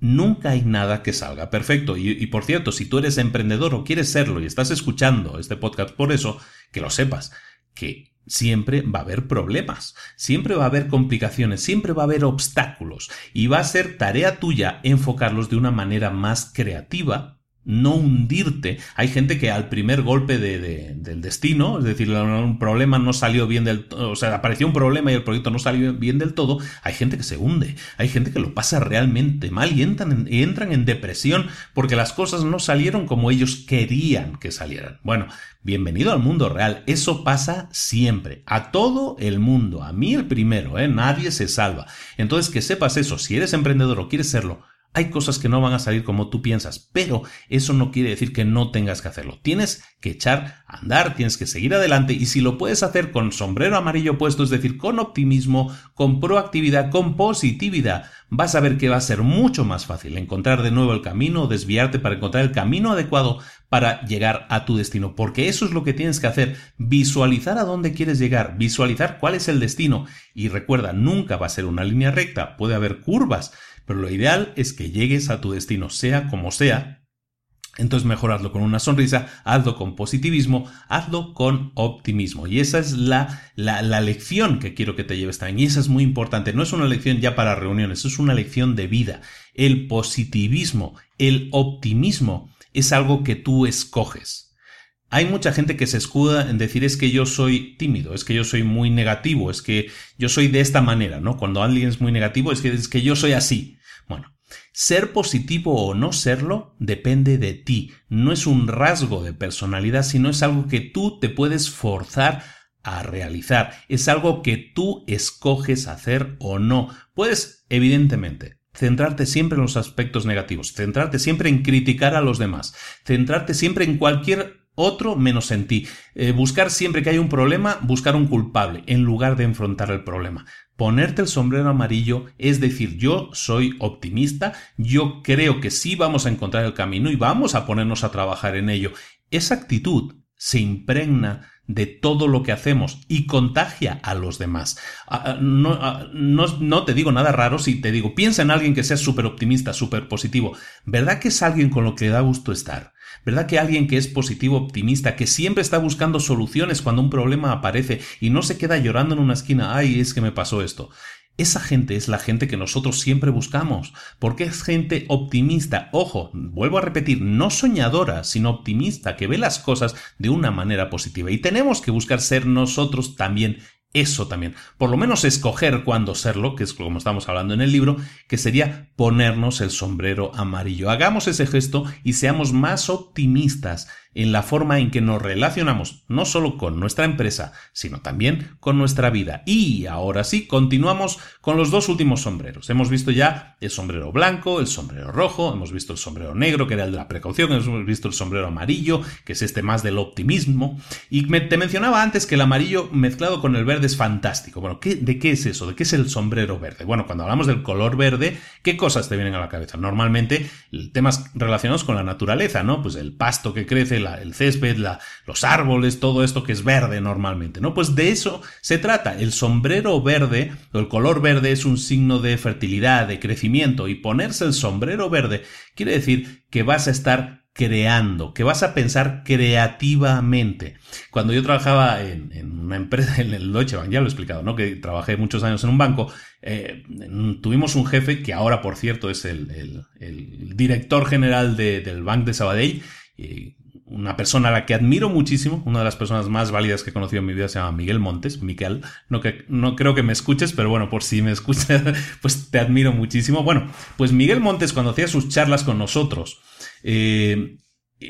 Nunca hay nada que salga perfecto. Y, por cierto, si tú eres emprendedor o quieres serlo y estás escuchando este podcast por eso, que lo sepas, que siempre va a haber problemas, siempre va a haber complicaciones, siempre va a haber obstáculos y va a ser tarea tuya enfocarlos de una manera más creativa no hundirte. Hay gente que al primer golpe de, del destino, es decir, un problema no salió bien del o sea, apareció un problema y el proyecto no salió bien del todo, hay gente que se hunde, hay gente que lo pasa realmente mal y entran en, entran en depresión porque las cosas no salieron como ellos querían que salieran. Bueno, bienvenido al mundo real, eso pasa siempre, a todo el mundo, a mí el primero, ¿eh? nadie se salva. Entonces, que sepas eso, si eres emprendedor o quieres serlo, hay cosas que no van a salir como tú piensas, pero eso no quiere decir que no tengas que hacerlo. Tienes que echar a andar, tienes que seguir adelante y si lo puedes hacer con sombrero amarillo puesto, es decir, con optimismo, con proactividad, con positividad, vas a ver que va a ser mucho más fácil encontrar de nuevo el camino, desviarte para encontrar el camino adecuado para llegar a tu destino, porque eso es lo que tienes que hacer, visualizar a dónde quieres llegar, visualizar cuál es el destino y recuerda, nunca va a ser una línea recta, puede haber curvas, pero lo ideal es que llegues a tu destino, sea como sea. Entonces mejor hazlo con una sonrisa, hazlo con positivismo, hazlo con optimismo. Y esa es la, la, la, lección que quiero que te lleves también. Y esa es muy importante. No es una lección ya para reuniones, es una lección de vida. El positivismo, el optimismo es algo que tú escoges. Hay mucha gente que se escuda en decir es que yo soy tímido, es que yo soy muy negativo, es que yo soy de esta manera, ¿no? Cuando alguien es muy negativo es que, es que yo soy así. Bueno, ser positivo o no serlo depende de ti. No es un rasgo de personalidad, sino es algo que tú te puedes forzar a realizar. Es algo que tú escoges hacer o no. Puedes, evidentemente, centrarte siempre en los aspectos negativos, centrarte siempre en criticar a los demás, centrarte siempre en cualquier otro menos en ti. Eh, buscar siempre que hay un problema, buscar un culpable, en lugar de enfrentar el problema. Ponerte el sombrero amarillo es decir, yo soy optimista, yo creo que sí vamos a encontrar el camino y vamos a ponernos a trabajar en ello. Esa actitud se impregna de todo lo que hacemos y contagia a los demás. Ah, ah, no, ah, no, no, te digo nada raro si te digo, piensa en alguien que sea súper optimista, súper positivo. ¿Verdad que es alguien con lo que da gusto estar? ¿Verdad que alguien que es positivo, optimista, que siempre está buscando soluciones cuando un problema aparece y no se queda llorando en una esquina, ay, es que me pasó esto? Esa gente es la gente que nosotros siempre buscamos, porque es gente optimista. Ojo, vuelvo a repetir, no soñadora, sino optimista, que ve las cosas de una manera positiva. Y tenemos que buscar ser nosotros también eso también. Por lo menos escoger cuándo serlo, que es como estamos hablando en el libro, que sería ponernos el sombrero amarillo. Hagamos ese gesto y seamos más optimistas en la forma en que nos relacionamos no solo con nuestra empresa, sino también con nuestra vida. Y ahora sí, continuamos con los dos últimos sombreros. Hemos visto ya el sombrero blanco, el sombrero rojo, hemos visto el sombrero negro, que era el de la precaución, hemos visto el sombrero amarillo, que es este más del optimismo. Y te mencionaba antes que el amarillo mezclado con el verde es fantástico. Bueno, ¿de qué es eso? ¿De qué es el sombrero verde? Bueno, cuando hablamos del color verde, ¿qué cosas te vienen a la cabeza? Normalmente temas relacionados con la naturaleza, ¿no? Pues el pasto que crece, el césped, la, los árboles, todo esto que es verde normalmente, ¿no? Pues de eso se trata. El sombrero verde, o el color verde es un signo de fertilidad, de crecimiento, y ponerse el sombrero verde quiere decir que vas a estar creando, que vas a pensar creativamente. Cuando yo trabajaba en, una empresa, en el Deutsche Bank, ya lo he explicado, ¿no? Que trabajé muchos años en un banco, eh, tuvimos un jefe que ahora, por cierto, es el, director general del Bank de Sabadell, una persona a la que admiro muchísimo, una de las personas más válidas que he conocido en mi vida se llama Miguel Montes, Miquel, no, que, no creo que me escuches, pero bueno, por si me escuchas, pues te admiro muchísimo. Bueno, pues Miguel Montes cuando hacía sus charlas con nosotros, eh,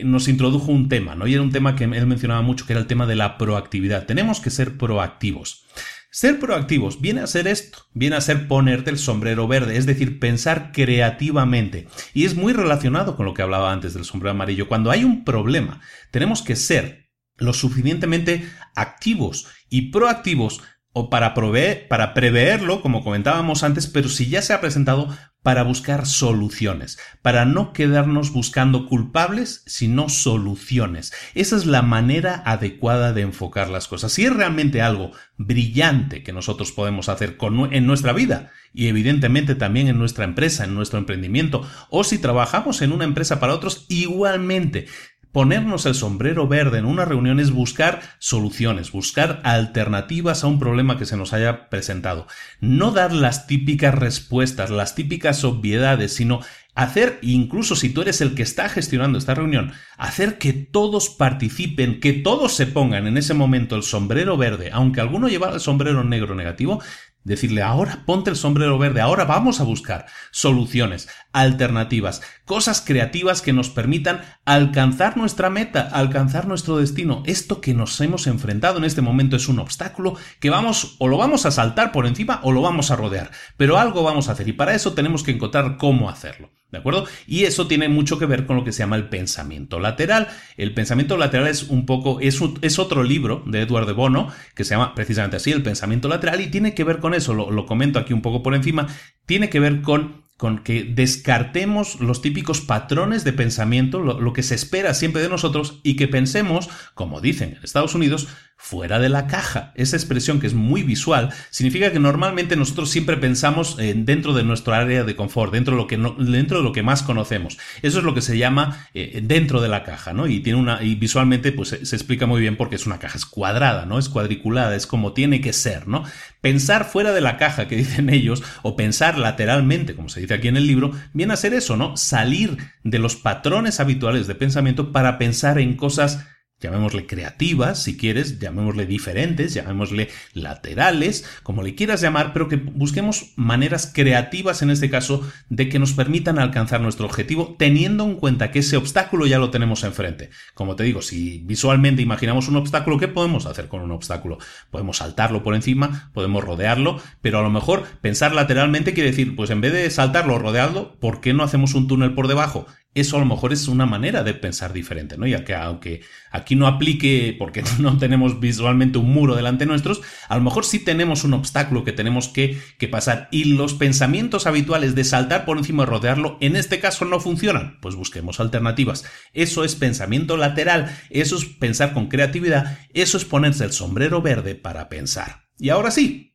nos introdujo un tema, ¿no? Y era un tema que él mencionaba mucho, que era el tema de la proactividad. Tenemos que ser proactivos. Ser proactivos viene a ser esto, viene a ser ponerte el sombrero verde, es decir, pensar creativamente. Y es muy relacionado con lo que hablaba antes del sombrero amarillo. Cuando hay un problema, tenemos que ser lo suficientemente activos y proactivos o para, para preverlo, como comentábamos antes, pero si ya se ha presentado, para buscar soluciones, para no quedarnos buscando culpables, sino soluciones. Esa es la manera adecuada de enfocar las cosas. Si es realmente algo brillante que nosotros podemos hacer con, en nuestra vida y evidentemente también en nuestra empresa, en nuestro emprendimiento, o si trabajamos en una empresa para otros, igualmente Ponernos el sombrero verde en una reunión es buscar soluciones, buscar alternativas a un problema que se nos haya presentado. No dar las típicas respuestas, las típicas obviedades, sino hacer, incluso si tú eres el que está gestionando esta reunión, hacer que todos participen, que todos se pongan en ese momento el sombrero verde, aunque alguno llevara el sombrero negro negativo, Decirle, ahora ponte el sombrero verde, ahora vamos a buscar soluciones, alternativas, cosas creativas que nos permitan alcanzar nuestra meta, alcanzar nuestro destino. Esto que nos hemos enfrentado en este momento es un obstáculo que vamos o lo vamos a saltar por encima o lo vamos a rodear, pero algo vamos a hacer y para eso tenemos que encontrar cómo hacerlo. ¿De acuerdo? Y eso tiene mucho que ver con lo que se llama el pensamiento lateral. El pensamiento lateral es un poco, es, es otro libro de Edward de Bono, que se llama precisamente así, el pensamiento lateral, y tiene que ver con eso, lo, lo comento aquí un poco por encima, tiene que ver con con que descartemos los típicos patrones de pensamiento, lo, lo, que se espera siempre de nosotros, y que pensemos, como dicen en Estados Unidos, fuera de la caja. Esa expresión que es muy visual significa que normalmente nosotros siempre pensamos dentro de nuestro área de confort, dentro de lo que dentro de lo que más conocemos. Eso es lo que se llama eh, dentro de la caja, ¿no? Y y visualmente pues se, explica muy bien porque es una caja es cuadrada, ¿no? Es cuadriculada, es como tiene que ser, ¿no? Pensar fuera de la caja que dicen ellos o pensar lateralmente, como se dice aquí en el libro, viene a ser eso, ¿no? Salir de los patrones habituales de pensamiento para pensar en cosas llamémosle creativas, si quieres, llamémosle diferentes, llamémosle laterales, como le quieras llamar, pero que busquemos maneras creativas en este caso de que nos permitan alcanzar nuestro objetivo, teniendo en cuenta que ese obstáculo ya lo tenemos enfrente. Como te digo, si visualmente imaginamos un obstáculo, ¿qué podemos hacer con un obstáculo? Podemos saltarlo por encima, podemos rodearlo, pero a lo mejor pensar lateralmente quiere decir, pues en vez de saltarlo o rodearlo, ¿por qué no hacemos un túnel por debajo? Eso a lo mejor es una manera de pensar diferente, ¿no? Ya que aunque aquí no aplique porque no tenemos visualmente un muro delante nuestros, a lo mejor sí tenemos un obstáculo que tenemos que, que pasar y los pensamientos habituales de saltar por encima y rodearlo en este caso no funcionan, pues busquemos alternativas. Eso es pensamiento lateral, eso es pensar con creatividad, eso es ponerse el sombrero verde para pensar. Y ahora sí,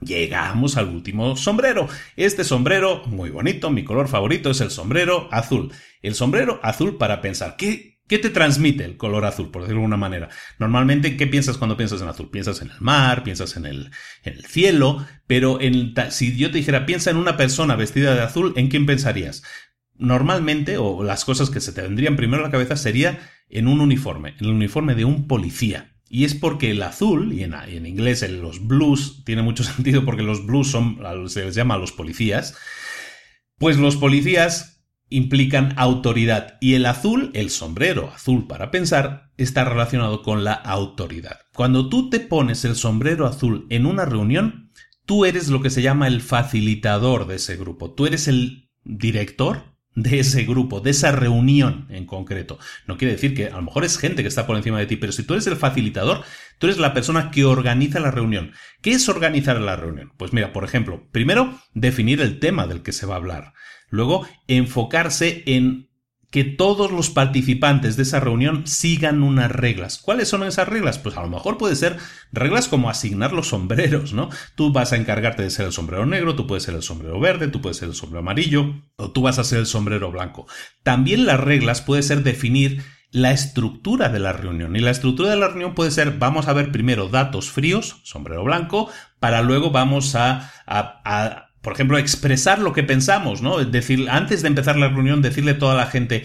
Llegamos al último sombrero. Este sombrero, muy bonito, mi color favorito es el sombrero azul. El sombrero azul para pensar. ¿Qué, ¿Qué te transmite el color azul, por decirlo de alguna manera? Normalmente, ¿qué piensas cuando piensas en azul? Piensas en el mar, piensas en el, en el cielo, pero en, si yo te dijera, piensa en una persona vestida de azul, ¿en quién pensarías? Normalmente, o las cosas que se te vendrían primero a la cabeza sería en un uniforme, en el uniforme de un policía. Y es porque el azul, y en, inglés los blues, tiene mucho sentido porque los blues se les llama a los policías, pues los policías implican autoridad y el azul, el sombrero azul para pensar, está relacionado con la autoridad. Cuando tú te pones el sombrero azul en una reunión, tú eres lo que se llama el facilitador de ese grupo, tú eres el director de ese grupo, de esa reunión en concreto. No quiere decir que a lo mejor es gente que está por encima de ti, pero si tú eres el facilitador, tú eres la persona que organiza la reunión. ¿Qué es organizar la reunión? Pues mira, por ejemplo, primero, definir el tema del que se va a hablar. Luego, enfocarse en que todos los participantes de esa reunión sigan unas reglas. ¿Cuáles son esas reglas? Pues a lo mejor puede ser reglas como asignar los sombreros, ¿no? Tú vas a encargarte de ser el sombrero negro, tú puedes ser el sombrero verde, tú puedes ser el sombrero amarillo, o tú vas a ser el sombrero blanco. También las reglas puede ser definir la estructura de la reunión. Y la estructura de la reunión puede ser, vamos a ver primero datos fríos, sombrero blanco, para luego vamos a, a por ejemplo, expresar lo que pensamos, ¿no? Decir, antes de empezar la reunión, decirle a toda la gente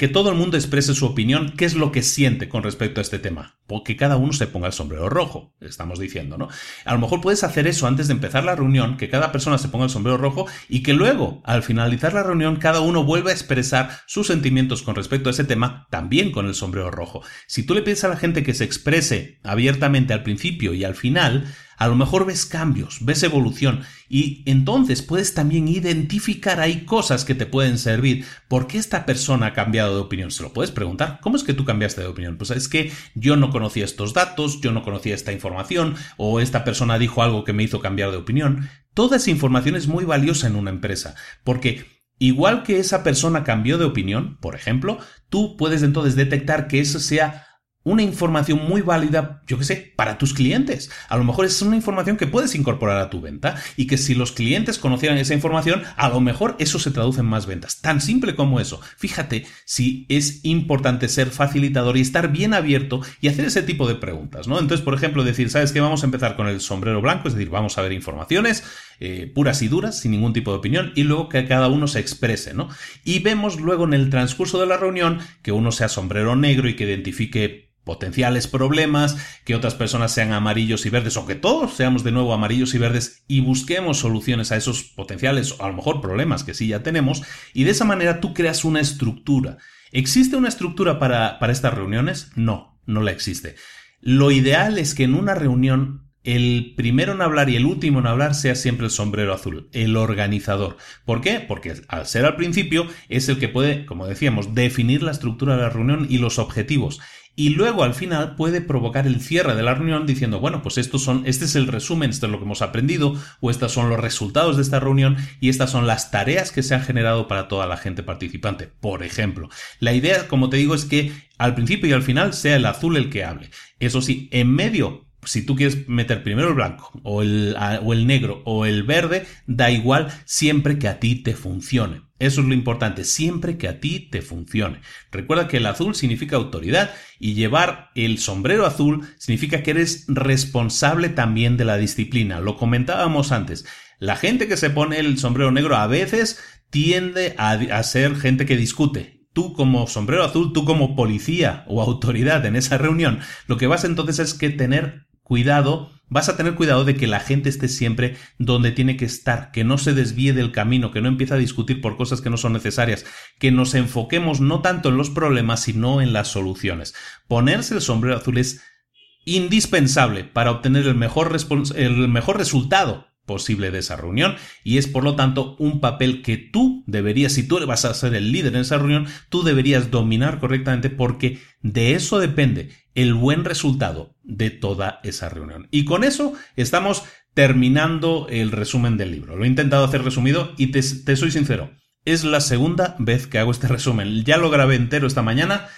que todo el mundo exprese su opinión, qué es lo que siente con respecto a este tema. Porque cada uno se ponga el sombrero rojo, estamos diciendo, ¿no? A lo mejor puedes hacer eso antes de empezar la reunión, que cada persona se ponga el sombrero rojo y que luego, al finalizar la reunión, cada uno vuelva a expresar sus sentimientos con respecto a ese tema, también con el sombrero rojo. Si tú le pides a la gente que se exprese abiertamente al principio y al final, a lo mejor ves cambios, ves evolución y entonces puedes también identificar ahí cosas que te pueden servir. ¿Por qué esta persona ha cambiado de opinión? Se lo puedes preguntar. ¿Cómo es que tú cambiaste de opinión? Pues es que yo no conocía estos datos, yo no conocía esta información o esta persona dijo algo que me hizo cambiar de opinión. Toda esa información es muy valiosa en una empresa porque igual que esa persona cambió de opinión, por ejemplo, tú puedes entonces detectar que eso sea una información muy válida, yo qué sé, para tus clientes. A lo mejor es una información que puedes incorporar a tu venta y que si los clientes conocieran esa información, a lo mejor eso se traduce en más ventas. Tan simple como eso. Fíjate si es importante ser facilitador y estar bien abierto y hacer ese tipo de preguntas, ¿no? Entonces, por ejemplo, decir, ¿sabes qué? Vamos a empezar con el sombrero blanco, es decir, vamos a ver informaciones eh, puras y duras, sin ningún tipo de opinión, y luego que cada uno se exprese, ¿no? Y vemos luego en el transcurso de la reunión que uno sea sombrero negro y que identifique potenciales problemas, que otras personas sean amarillos y verdes, o que todos seamos de nuevo amarillos y verdes y busquemos soluciones a esos potenciales, o a lo mejor problemas que sí ya tenemos, y de esa manera tú creas una estructura. ¿Existe una estructura para, para estas reuniones? No, no la existe. Lo ideal es que en una reunión el primero en hablar y el último en hablar sea siempre el sombrero azul, el organizador. ¿Por qué? Porque al ser al principio es el que puede, como decíamos, definir la estructura de la reunión y los objetivos y luego al final puede provocar el cierre de la reunión diciendo, bueno, pues estos son, este es el resumen, esto es lo que hemos aprendido, o estos son los resultados de esta reunión y estas son las tareas que se han generado para toda la gente participante, por ejemplo. La idea, como te digo, es que al principio y al final sea el azul el que hable. Eso sí, en medio si tú quieres meter primero el blanco o el, o el, negro o el verde, da igual siempre que a ti te funcione. Eso es lo importante, siempre que a ti te funcione. Recuerda que el azul significa autoridad y llevar el sombrero azul significa que eres responsable también de la disciplina. Lo comentábamos antes. La gente que se pone el sombrero negro a veces tiende a, a ser gente que discute tú como sombrero azul, tú como policía o autoridad en esa reunión, lo que vas entonces es que tener cuidado, vas a tener cuidado de que la gente esté siempre donde tiene que estar, que no se desvíe del camino, que no empiece a discutir por cosas que no son necesarias, que nos enfoquemos no tanto en los problemas, sino en las soluciones. Ponerse el sombrero azul es indispensable para obtener el mejor, el mejor resultado posible de esa reunión y es por lo tanto un papel que tú deberías, si tú vas a ser el líder en esa reunión, tú deberías dominar correctamente porque de eso depende el buen resultado de toda esa reunión. Y con eso estamos terminando el resumen del libro. Lo he intentado hacer resumido y te, te soy sincero, es la segunda vez que hago este resumen. Ya lo grabé entero esta mañana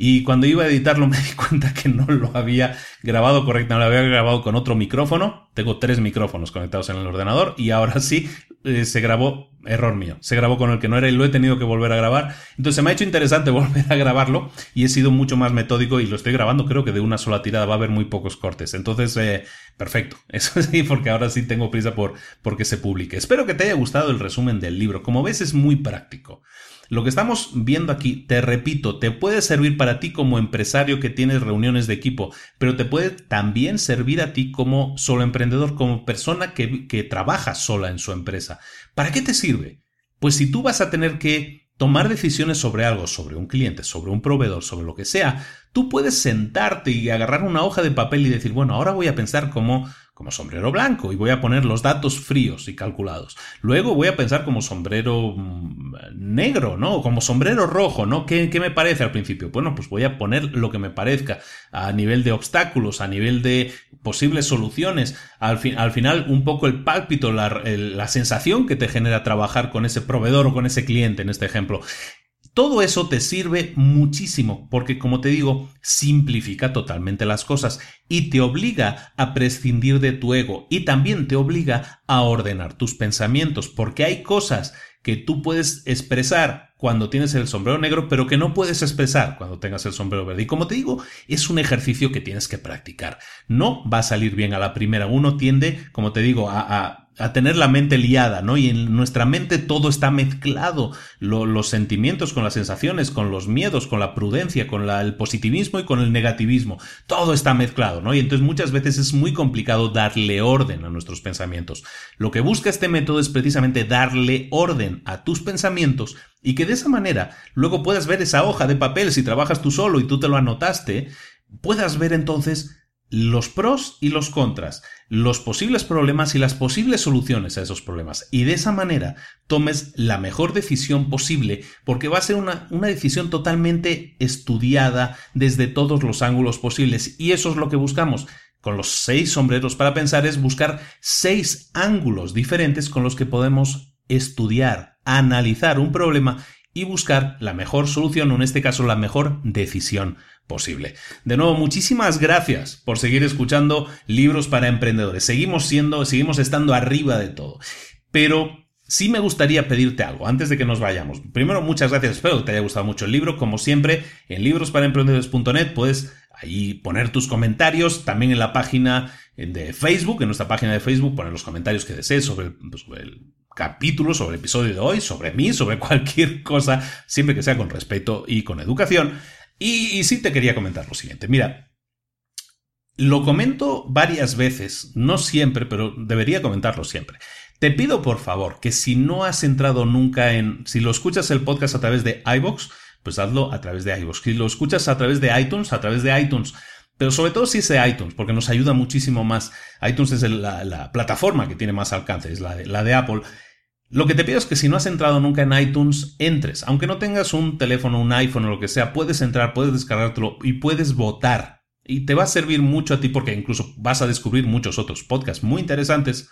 y cuando iba a editarlo me di cuenta que no lo había grabado correctamente, lo había grabado con otro micrófono. Tengo tres micrófonos conectados en el ordenador y ahora sí eh, se grabó, error mío, se grabó con el que no era y lo he tenido que volver a grabar. Entonces me ha hecho interesante volver a grabarlo y he sido mucho más metódico y lo estoy grabando creo que de una sola tirada, va a haber muy pocos cortes. Entonces, eh, perfecto, eso sí, porque ahora sí tengo prisa por porque se publique. Espero que te haya gustado el resumen del libro. Como ves es muy práctico. Lo que estamos viendo aquí, te repito, te puede servir para ti como empresario que tienes reuniones de equipo, pero te puede también servir a ti como solo emprendedor, como persona que, que trabaja sola en su empresa. ¿Para qué te sirve? Pues si tú vas a tener que tomar decisiones sobre algo, sobre un cliente, sobre un proveedor, sobre lo que sea, tú puedes sentarte y agarrar una hoja de papel y decir, bueno, ahora voy a pensar cómo como sombrero blanco y voy a poner los datos fríos y calculados. Luego voy a pensar como sombrero mm, negro, ¿no? Como sombrero rojo, ¿no? ¿Qué, me parece al principio? Bueno, pues voy a poner lo que me parezca a nivel de obstáculos, a nivel de posibles soluciones. Al, al final, un poco el pálpito, la, la sensación que te genera trabajar con ese proveedor o con ese cliente, en este ejemplo. Todo eso te sirve muchísimo porque, como te digo, simplifica totalmente las cosas y te obliga a prescindir de tu ego y también te obliga a ordenar tus pensamientos porque hay cosas que tú puedes expresar cuando tienes el sombrero negro, pero que no puedes expresar cuando tengas el sombrero verde. Y como te digo, es un ejercicio que tienes que practicar. No va a salir bien a la primera. Uno tiende, como te digo, a, a tener la mente liada, ¿no? Y en nuestra mente todo está mezclado, los sentimientos con las sensaciones, con los miedos, con la prudencia, con el positivismo y con el negativismo, todo está mezclado, ¿no? Y entonces muchas veces es muy complicado darle orden a nuestros pensamientos. Lo que busca este método es precisamente darle orden a tus pensamientos y que de esa manera luego puedas ver esa hoja de papel si trabajas tú solo y tú te lo anotaste, puedas ver entonces los pros y los contras, los posibles problemas y las posibles soluciones a esos problemas. Y de esa manera tomes la mejor decisión posible porque va a ser una, una, decisión totalmente estudiada desde todos los ángulos posibles. Y eso es lo que buscamos. Con los seis sombreros para pensar es buscar seis ángulos diferentes con los que podemos estudiar, analizar un problema y buscar la mejor solución o en este caso la mejor decisión posible. De nuevo, muchísimas gracias por seguir escuchando libros para emprendedores. Seguimos siendo, seguimos estando arriba de todo. Pero sí me gustaría pedirte algo antes de que nos vayamos. Primero, muchas gracias. Espero que te haya gustado mucho el libro. Como siempre, en librosparaemprendedores.net puedes ahí poner tus comentarios. También en la página de Facebook, en nuestra página de Facebook, poner los comentarios que desees sobre, sobre el capítulo, sobre el episodio de hoy, sobre mí, sobre cualquier cosa, siempre que sea con respeto y con educación. Y, sí te quería comentar lo siguiente. Mira, lo comento varias veces, no siempre, pero debería comentarlo siempre. Te pido por favor que si no has entrado nunca en, si lo escuchas el podcast a través de iBox, pues hazlo a través de iBox. Si lo escuchas a través de iTunes, a través de iTunes. Pero sobre todo si es de iTunes, porque nos ayuda muchísimo más. iTunes es la, plataforma que tiene más alcance, es la de Apple. Lo que te pido es que si no has entrado nunca en iTunes, entres. Aunque no tengas un teléfono, un iPhone o lo que sea, puedes entrar, puedes descargártelo y puedes votar. Y te va a servir mucho a ti porque incluso vas a descubrir muchos otros podcasts muy interesantes,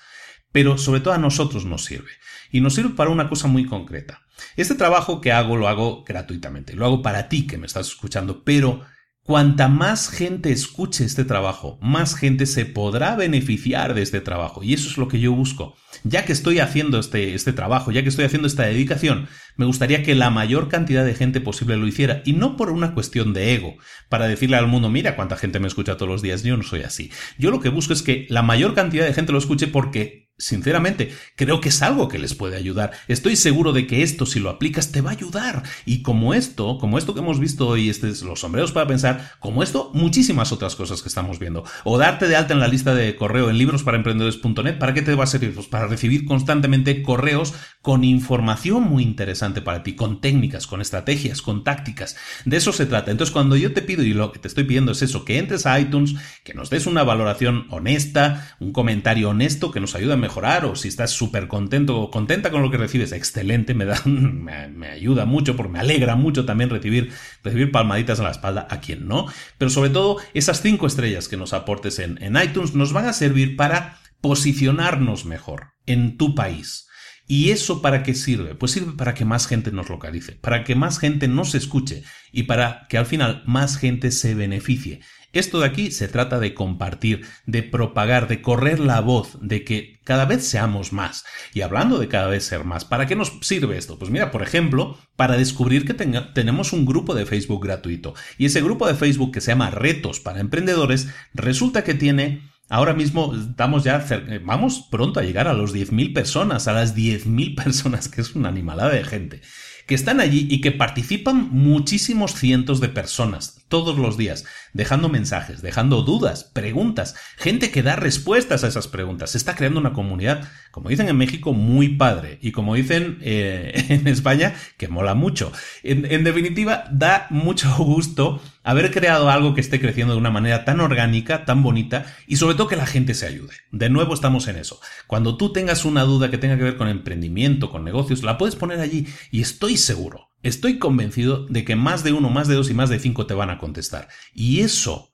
pero sobre todo a nosotros nos sirve. Y nos sirve para una cosa muy concreta. Este trabajo que hago lo hago gratuitamente, lo hago para ti que me estás escuchando, pero Cuanta más gente escuche este trabajo, más gente se podrá beneficiar de este trabajo. Y eso es lo que yo busco. Ya que estoy haciendo este, este trabajo, ya que estoy haciendo esta dedicación, me gustaría que la mayor cantidad de gente posible lo hiciera. Y no por una cuestión de ego, para decirle al mundo, mira cuánta gente me escucha todos los días. Yo no soy así. Yo lo que busco es que la mayor cantidad de gente lo escuche porque sinceramente, creo que es algo que les puede ayudar. Estoy seguro de que esto, si lo aplicas, te va a ayudar. Y como esto, como esto que hemos visto hoy, este es los sombreros para pensar, como esto, muchísimas otras cosas que estamos viendo. O darte de alta en la lista de correo en librosparaemprendedores.net, ¿para qué te va a servir? Pues para recibir constantemente correos con información muy interesante para ti, con técnicas, con estrategias, con tácticas. De eso se trata. Entonces, cuando yo te pido, y lo que te estoy pidiendo es eso, que entres a iTunes, que nos des una valoración honesta, un comentario honesto que nos ayude a mejorar o si estás súper contento o contenta con lo que recibes, excelente, me, da, me, ayuda mucho porque me alegra mucho también recibir, recibir palmaditas en la espalda a quien no. Pero sobre todo, esas cinco estrellas que nos aportes en, en iTunes nos van a servir para posicionarnos mejor en tu país. ¿Y eso para qué sirve? Pues sirve para que más gente nos localice, para que más gente nos escuche y para que al final más gente se beneficie. Esto de aquí se trata de compartir, de propagar, de correr la voz, de que cada vez seamos más. Y hablando de cada vez ser más, ¿para qué nos sirve esto? Pues mira, por ejemplo, para descubrir que tenemos un grupo de Facebook gratuito. Y ese grupo de Facebook que se llama Retos para Emprendedores, resulta que tiene Ahora mismo estamos ya, vamos pronto a llegar a los 10.000 personas, a las 10.000 personas, que es una animalada de gente que están allí y que participan muchísimos cientos de personas todos los días, dejando mensajes, dejando dudas, preguntas, gente que da respuestas a esas preguntas. Se está creando una comunidad, como dicen en México, muy padre y como dicen eh, en España, que mola mucho. En, definitiva, da mucho gusto haber creado algo que esté creciendo de una manera tan orgánica, tan bonita y sobre todo que la gente se ayude. De nuevo estamos en eso. Cuando tú tengas una duda que tenga que ver con emprendimiento, con negocios, la puedes poner allí y estoy seguro Estoy convencido de que más de uno, más de dos y más de cinco te van a contestar. Y eso,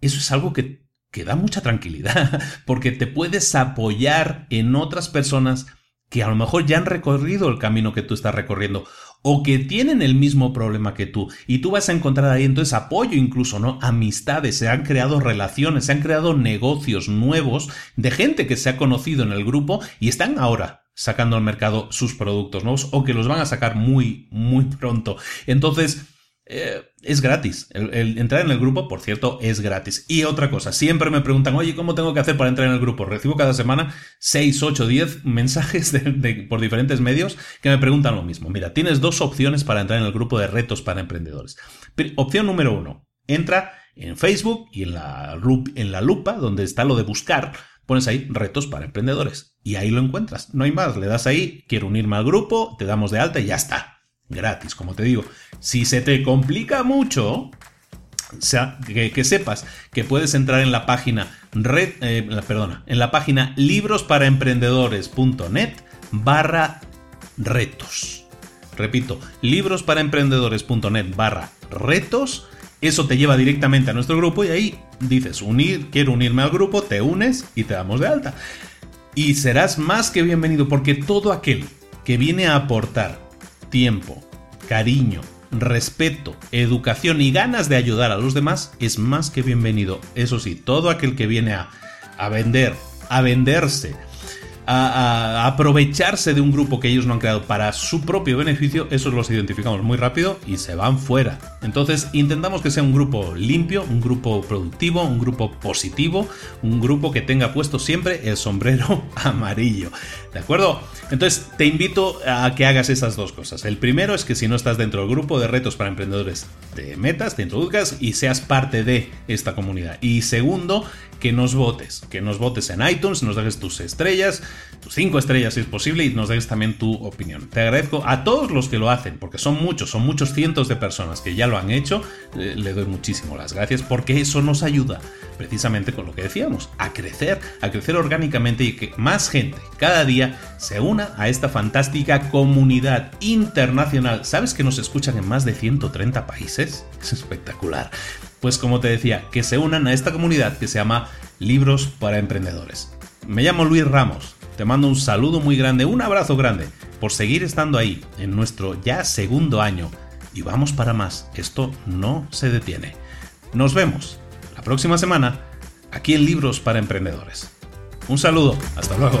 eso es algo que, que da mucha tranquilidad, porque te puedes apoyar en otras personas que a lo mejor ya han recorrido el camino que tú estás recorriendo o que tienen el mismo problema que tú y tú vas a encontrar ahí entonces apoyo incluso, ¿no? Amistades, se han creado relaciones, se han creado negocios nuevos de gente que se ha conocido en el grupo y están ahora sacando al mercado sus productos nuevos o que los van a sacar muy, muy pronto. Entonces, eh, es gratis. El, entrar en el grupo, por cierto, es gratis. Y otra cosa, siempre me preguntan, oye, ¿cómo tengo que hacer para entrar en el grupo? Recibo cada semana 6, 8, 10 mensajes por diferentes medios que me preguntan lo mismo. Mira, tienes dos opciones para entrar en el grupo de retos para emprendedores. opción número uno, entra en Facebook y en la, en la lupa, donde está lo de buscar, pones ahí retos para emprendedores y ahí lo encuentras. No hay más, le das ahí, quiero unirme al grupo, te damos de alta y ya está. Gratis, como te digo. Si se te complica mucho, sea, que, sepas que puedes entrar en la página red, eh, perdona, en la página librosparaemprendedores.net barra retos. Repito, librosparaemprendedores.net barra retos eso te lleva directamente a nuestro grupo y ahí dices, unir, quiero unirme al grupo, te unes y te damos de alta. Y serás más que bienvenido porque todo aquel que viene a aportar tiempo, cariño, respeto, educación y ganas de ayudar a los demás es más que bienvenido. Eso sí, todo aquel que viene a, a vender, a venderse, a, aprovecharse de un grupo que ellos no han creado para su propio beneficio, esos los identificamos muy rápido y se van fuera. Entonces intentamos que sea un grupo limpio, un grupo productivo, un grupo positivo, un grupo que tenga puesto siempre el sombrero amarillo. ¿De acuerdo? Entonces te invito a que hagas esas dos cosas. El primero es que si no estás dentro del grupo de retos para emprendedores, te metas, te introduzcas y seas parte de esta comunidad. Y segundo, que nos votes, que nos votes en iTunes, nos dejes tus estrellas, tus cinco estrellas si es posible y nos dejes también tu opinión. Te agradezco a todos los que lo hacen, porque son muchos, son muchos cientos de personas que ya lo han hecho, le doy muchísimo las gracias porque eso nos ayuda precisamente con lo que decíamos, a crecer, a crecer orgánicamente y que más gente cada día se una a esta fantástica comunidad internacional. ¿Sabes que nos escuchan en más de 130 países? Es espectacular. Pues como te decía, que se unan a esta comunidad que se llama Libros para Emprendedores. Me llamo Luis Ramos, te mando un saludo muy grande, un abrazo grande por seguir estando ahí en nuestro ya segundo año y vamos para más, esto no se detiene. Nos vemos la próxima semana aquí en Libros para Emprendedores. Un saludo, hasta luego.